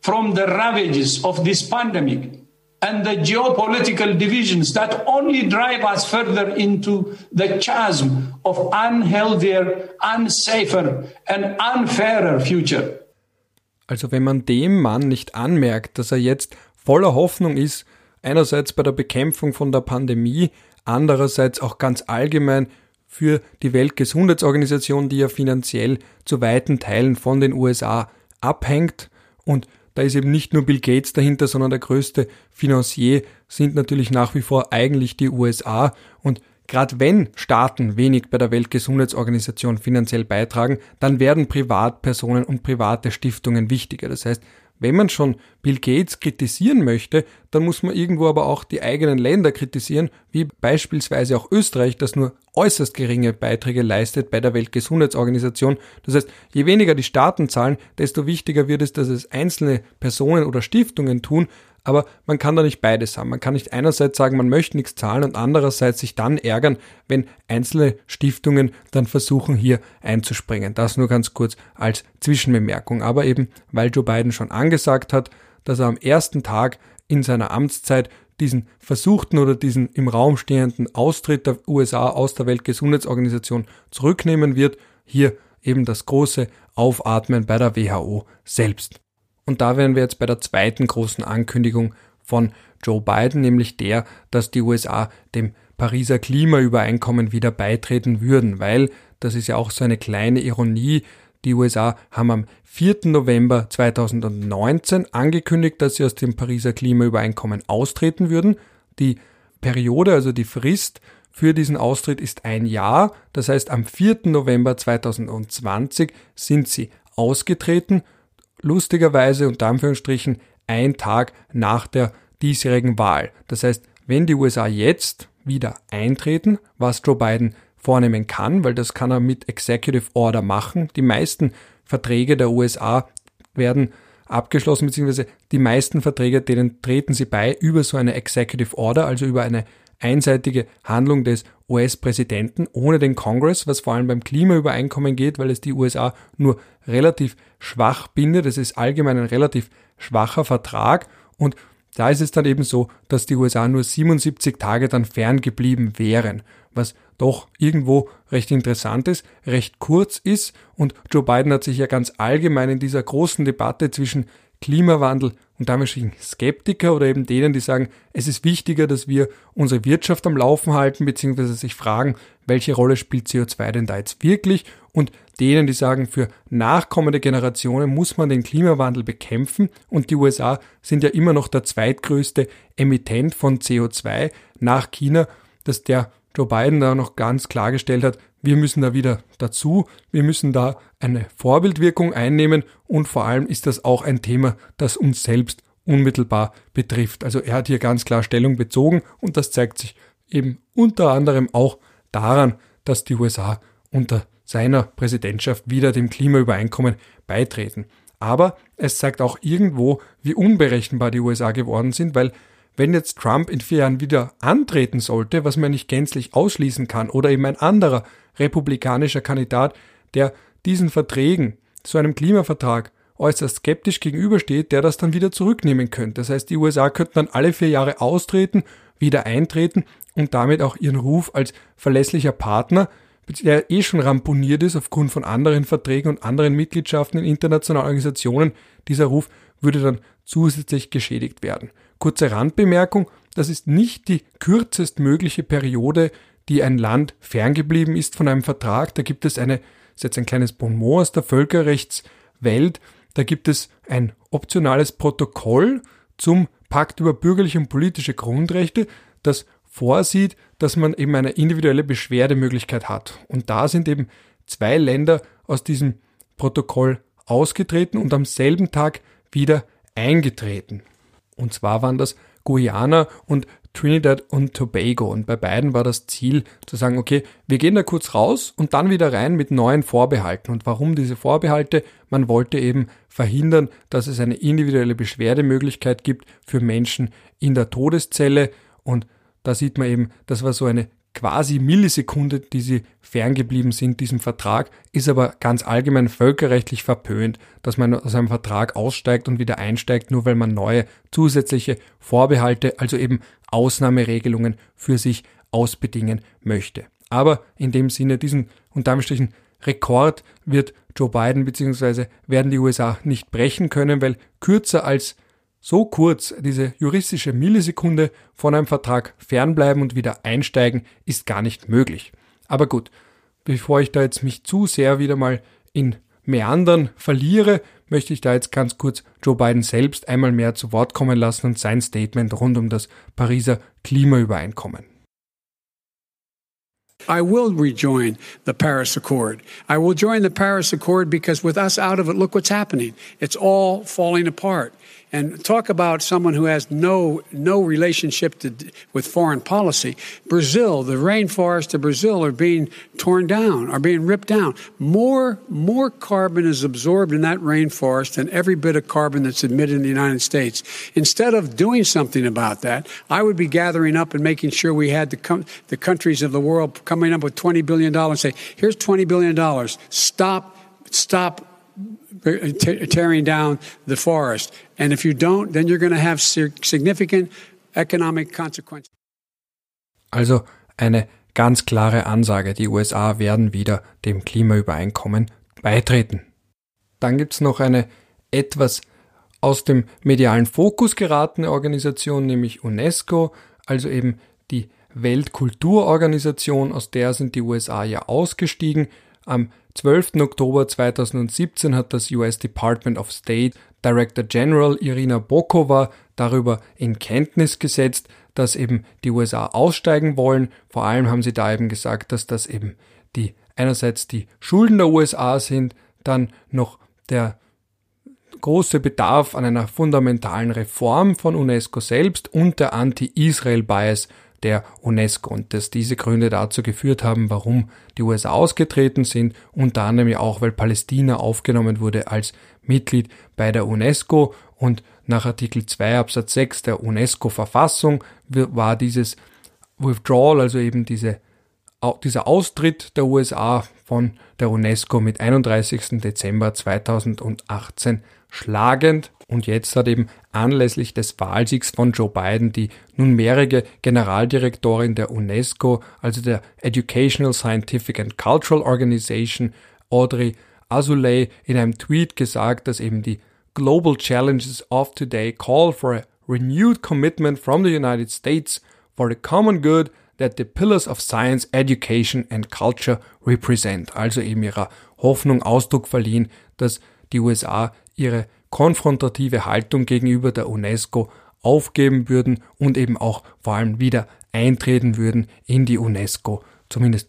S6: from the ravages of this pandemic and the geopolitical divisions that only drive us further into the chasm of unhealthier, unsafer and unfairer future.
S1: Also wenn man dem Mann nicht anmerkt, dass er jetzt voller Hoffnung ist, einerseits bei der Bekämpfung von der Pandemie, andererseits auch ganz allgemein für die Weltgesundheitsorganisation, die ja finanziell zu weiten Teilen von den USA abhängt und da ist eben nicht nur Bill Gates dahinter, sondern der größte Financier sind natürlich nach wie vor eigentlich die USA. Und gerade wenn Staaten wenig bei der Weltgesundheitsorganisation finanziell beitragen, dann werden Privatpersonen und private Stiftungen wichtiger. Das heißt, wenn man schon Bill Gates kritisieren möchte, dann muss man irgendwo aber auch die eigenen Länder kritisieren, wie beispielsweise auch Österreich, das nur äußerst geringe Beiträge leistet bei der Weltgesundheitsorganisation. Das heißt, je weniger die Staaten zahlen, desto wichtiger wird es, dass es einzelne Personen oder Stiftungen tun, aber man kann da nicht beides haben. Man kann nicht einerseits sagen, man möchte nichts zahlen und andererseits sich dann ärgern, wenn einzelne Stiftungen dann versuchen, hier einzuspringen. Das nur ganz kurz als Zwischenbemerkung. Aber eben, weil Joe Biden schon angesagt hat, dass er am ersten Tag in seiner Amtszeit diesen versuchten oder diesen im Raum stehenden Austritt der USA aus der Weltgesundheitsorganisation zurücknehmen wird, hier eben das große Aufatmen bei der WHO selbst. Und da wären wir jetzt bei der zweiten großen Ankündigung von Joe Biden, nämlich der, dass die USA dem Pariser Klimaübereinkommen wieder beitreten würden, weil, das ist ja auch so eine kleine Ironie, die USA haben am 4. November 2019 angekündigt, dass sie aus dem Pariser Klimaübereinkommen austreten würden. Die Periode, also die Frist für diesen Austritt ist ein Jahr. Das heißt, am 4. November 2020 sind sie ausgetreten lustigerweise unter Anführungsstrichen ein Tag nach der diesjährigen Wahl. Das heißt, wenn die USA jetzt wieder eintreten, was Joe Biden vornehmen kann, weil das kann er mit Executive Order machen. Die meisten Verträge der USA werden abgeschlossen, beziehungsweise die meisten Verträge, denen treten sie bei über so eine Executive Order, also über eine einseitige Handlung des US-Präsidenten ohne den Kongress, was vor allem beim Klimaübereinkommen geht, weil es die USA nur relativ schwach bindet. Es ist allgemein ein relativ schwacher Vertrag und da ist es dann eben so, dass die USA nur 77 Tage dann ferngeblieben wären, was doch irgendwo recht interessant ist, recht kurz ist und Joe Biden hat sich ja ganz allgemein in dieser großen Debatte zwischen Klimawandel und damit Skeptiker oder eben denen, die sagen, es ist wichtiger, dass wir unsere Wirtschaft am Laufen halten, beziehungsweise sich fragen, welche Rolle spielt CO2 denn da jetzt wirklich? Und denen, die sagen, für nachkommende Generationen muss man den Klimawandel bekämpfen. Und die USA sind ja immer noch der zweitgrößte Emittent von CO2 nach China, dass der Joe Biden da noch ganz klargestellt hat, wir müssen da wieder dazu, wir müssen da eine Vorbildwirkung einnehmen und vor allem ist das auch ein Thema, das uns selbst unmittelbar betrifft. Also er hat hier ganz klar Stellung bezogen und das zeigt sich eben unter anderem auch daran, dass die USA unter seiner Präsidentschaft wieder dem Klimaübereinkommen beitreten. Aber es zeigt auch irgendwo, wie unberechenbar die USA geworden sind, weil wenn jetzt Trump in vier Jahren wieder antreten sollte, was man nicht gänzlich ausschließen kann, oder eben ein anderer republikanischer Kandidat, der diesen Verträgen, so einem Klimavertrag, äußerst skeptisch gegenübersteht, der das dann wieder zurücknehmen könnte. Das heißt, die USA könnten dann alle vier Jahre austreten, wieder eintreten und damit auch ihren Ruf als verlässlicher Partner, der eh schon ramponiert ist aufgrund von anderen Verträgen und anderen Mitgliedschaften in internationalen Organisationen, dieser Ruf würde dann zusätzlich geschädigt werden. Kurze Randbemerkung, das ist nicht die kürzestmögliche Periode, die ein Land ferngeblieben ist von einem Vertrag. Da gibt es eine, das ist jetzt ein kleines Bonmot aus der Völkerrechtswelt, da gibt es ein optionales Protokoll zum Pakt über bürgerliche und politische Grundrechte, das vorsieht, dass man eben eine individuelle Beschwerdemöglichkeit hat. Und da sind eben zwei Länder aus diesem Protokoll ausgetreten und am selben Tag wieder eingetreten. Und zwar waren das Guyana und Trinidad und Tobago. Und bei beiden war das Ziel zu sagen, okay, wir gehen da kurz raus und dann wieder rein mit neuen Vorbehalten. Und warum diese Vorbehalte? Man wollte eben verhindern, dass es eine individuelle Beschwerdemöglichkeit gibt für Menschen in der Todeszelle. Und da sieht man eben, das war so eine quasi Millisekunde, die sie ferngeblieben sind diesem Vertrag, ist aber ganz allgemein völkerrechtlich verpönt, dass man aus einem Vertrag aussteigt und wieder einsteigt, nur weil man neue zusätzliche Vorbehalte, also eben Ausnahmeregelungen für sich ausbedingen möchte. Aber in dem Sinne, diesen unter Anführungsstrichen Rekord wird Joe Biden bzw. werden die USA nicht brechen können, weil kürzer als so kurz diese juristische Millisekunde von einem Vertrag fernbleiben und wieder einsteigen, ist gar nicht möglich. Aber gut, bevor ich da jetzt mich zu sehr wieder mal in Meandern verliere, möchte ich da jetzt ganz kurz Joe Biden selbst einmal mehr zu Wort kommen lassen und sein Statement rund um das Pariser Klimaübereinkommen.
S2: I will rejoin the Paris Accord. I will join the Paris Accord because with us out of it, look what's happening. It's all falling apart. And talk about someone who has no no relationship to, with foreign policy. Brazil, the rainforests of Brazil are being torn down, are being ripped down. More more carbon is absorbed in that rainforest than every bit of carbon that's emitted in the United States. Instead of doing something about that, I would be gathering up and making sure we had the com- the countries of the world coming up with twenty billion dollars. Say, here's twenty billion dollars. Stop stop tearing down the forest. And if you don't, then you're going to have significant economic consequences.
S1: Also eine ganz klare Ansage, die USA werden wieder dem Klimaübereinkommen beitreten. Dann gibt es noch eine etwas aus dem medialen Fokus geratene Organisation, nämlich UNESCO, also eben die Weltkulturorganisation, aus der sind die USA ja ausgestiegen. Am 12. Oktober 2017 hat das US Department of State Director General Irina Bokova darüber in Kenntnis gesetzt, dass eben die USA aussteigen wollen. Vor allem haben sie da eben gesagt, dass das eben die einerseits die Schulden der USA sind, dann noch der große Bedarf an einer fundamentalen Reform von UNESCO selbst und der Anti-Israel-Bias der UNESCO und dass diese Gründe dazu geführt haben, warum die USA ausgetreten sind, unter anderem ja auch, weil Palästina aufgenommen wurde als Mitglied bei der UNESCO und nach Artikel 2 Absatz 6 der UNESCO-Verfassung war dieses Withdrawal, also eben diese, dieser Austritt der USA von der UNESCO mit 31. Dezember 2018 schlagend und jetzt hat eben anlässlich des Wahlsiegs von Joe Biden die nunmehrige Generaldirektorin der UNESCO, also der Educational, Scientific and Cultural Organization, Audrey Azoulay, in einem Tweet gesagt, dass eben die Global Challenges of today call for a renewed commitment from the United States for the common good that the pillars of science, education and culture represent. Also eben ihrer Hoffnung Ausdruck verliehen, dass die USA ihre konfrontative Haltung gegenüber der UNESCO aufgeben würden und eben auch vor allem wieder eintreten würden in die UNESCO. Zumindest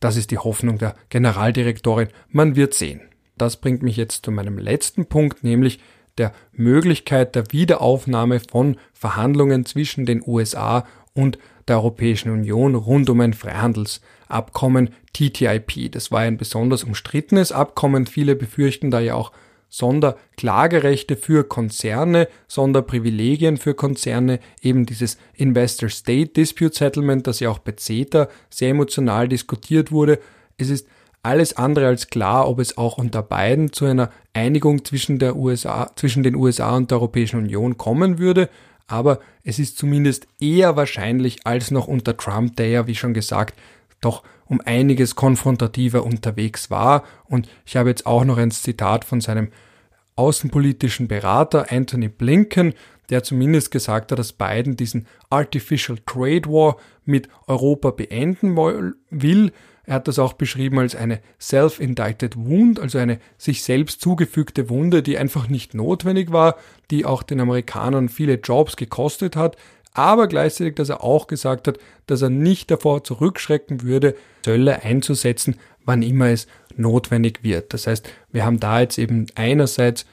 S1: das ist die Hoffnung der Generaldirektorin. Man wird sehen. Das bringt mich jetzt zu meinem letzten Punkt, nämlich der Möglichkeit der Wiederaufnahme von Verhandlungen zwischen den USA und der Europäischen Union rund um ein Freihandelsabkommen TTIP. Das war ein besonders umstrittenes Abkommen. Viele befürchten da ja auch Sonderklagerechte für Konzerne, Sonderprivilegien für Konzerne, eben dieses Investor-State Dispute Settlement, das ja auch bei CETA sehr emotional diskutiert wurde. Es ist alles andere als klar, ob es auch unter beiden zu einer Einigung zwischen, der USA, zwischen den USA und der Europäischen Union kommen würde, aber es ist zumindest eher wahrscheinlich als noch unter Trump, der ja, wie schon gesagt, doch um einiges konfrontativer unterwegs war. Und ich habe jetzt auch noch ein Zitat von seinem außenpolitischen Berater Anthony Blinken, der zumindest gesagt hat, dass Biden diesen Artificial Trade War mit Europa beenden will. Er hat das auch beschrieben als eine self-indicted wound, also eine sich selbst zugefügte Wunde, die einfach nicht notwendig war, die auch den Amerikanern viele Jobs gekostet hat, aber gleichzeitig, dass er auch gesagt hat, dass er nicht davor zurückschrecken würde, Zölle einzusetzen, wann immer es notwendig wird. Das heißt, wir haben da jetzt eben einerseits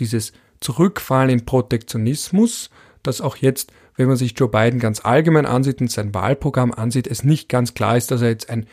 S1: dieses Zurückfallen in Protektionismus, das auch jetzt, wenn man sich Joe Biden ganz allgemein ansieht und sein Wahlprogramm ansieht, es nicht ganz klar ist, dass er jetzt ein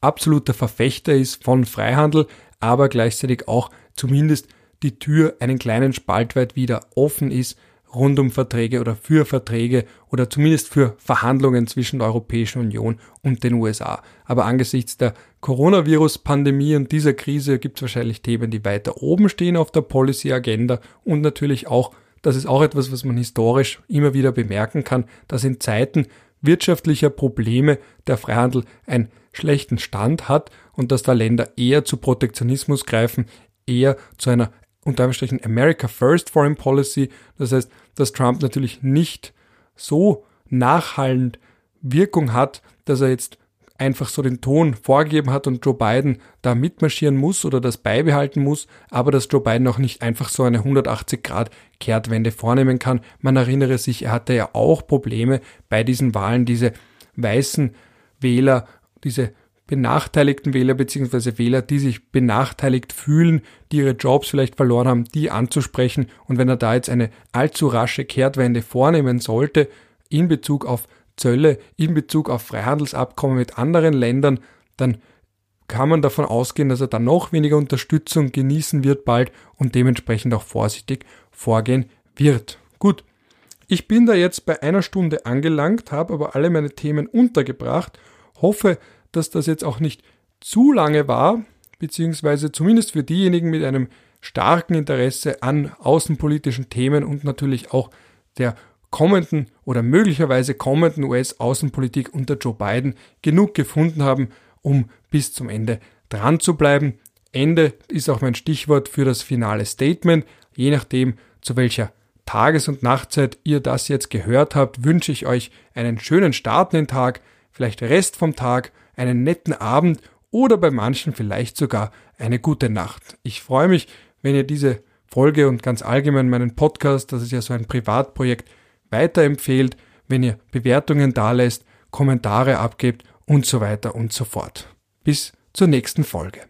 S1: absoluter Verfechter ist von Freihandel, aber gleichzeitig auch zumindest die Tür einen kleinen Spalt weit wieder offen ist rund um Verträge oder für Verträge oder zumindest für Verhandlungen zwischen der Europäischen Union und den USA. Aber angesichts der Coronavirus-Pandemie und dieser Krise gibt es wahrscheinlich Themen, die weiter oben stehen auf der Policy-Agenda und natürlich auch, das ist auch etwas, was man historisch immer wieder bemerken kann, dass in Zeiten wirtschaftlicher Probleme der Freihandel einen schlechten Stand hat und dass da Länder eher zu Protektionismus greifen, eher zu einer unter Anführungsstrichen America First Foreign Policy. Das heißt, dass Trump natürlich nicht so nachhallend Wirkung hat, dass er jetzt einfach so den Ton vorgegeben hat und Joe Biden da mitmarschieren muss oder das beibehalten muss, aber dass Joe Biden auch nicht einfach so eine 180 Grad Kehrtwende vornehmen kann. Man erinnere sich, er hatte ja auch Probleme bei diesen Wahlen, diese weißen Wähler, diese benachteiligten Wähler bzw. Wähler, die sich benachteiligt fühlen, die ihre Jobs vielleicht verloren haben, die anzusprechen. Und wenn er da jetzt eine allzu rasche Kehrtwende vornehmen sollte, in Bezug auf Zölle, in Bezug auf Freihandelsabkommen mit anderen Ländern, dann kann man davon ausgehen, dass er dann noch weniger Unterstützung genießen wird bald und dementsprechend auch vorsichtig vorgehen wird. Gut, ich bin da jetzt bei einer Stunde angelangt, habe aber alle meine Themen untergebracht, hoffe, dass das jetzt auch nicht zu lange war, beziehungsweise zumindest für diejenigen mit einem starken Interesse an außenpolitischen Themen und natürlich auch der kommenden oder möglicherweise kommenden US-Außenpolitik unter Joe Biden genug gefunden haben, um bis zum Ende dran zu bleiben. Ende ist auch mein Stichwort für das finale Statement. Je nachdem, zu welcher Tages- und Nachtzeit ihr das jetzt gehört habt, wünsche ich euch einen schönen Start in den Tag, vielleicht Rest vom Tag einen netten Abend oder bei manchen vielleicht sogar eine gute Nacht. Ich freue mich, wenn ihr diese Folge und ganz allgemein meinen Podcast, das ist ja so ein Privatprojekt, weiterempfehlt, wenn ihr Bewertungen dalässt, Kommentare abgebt und so weiter und so fort. Bis zur nächsten Folge.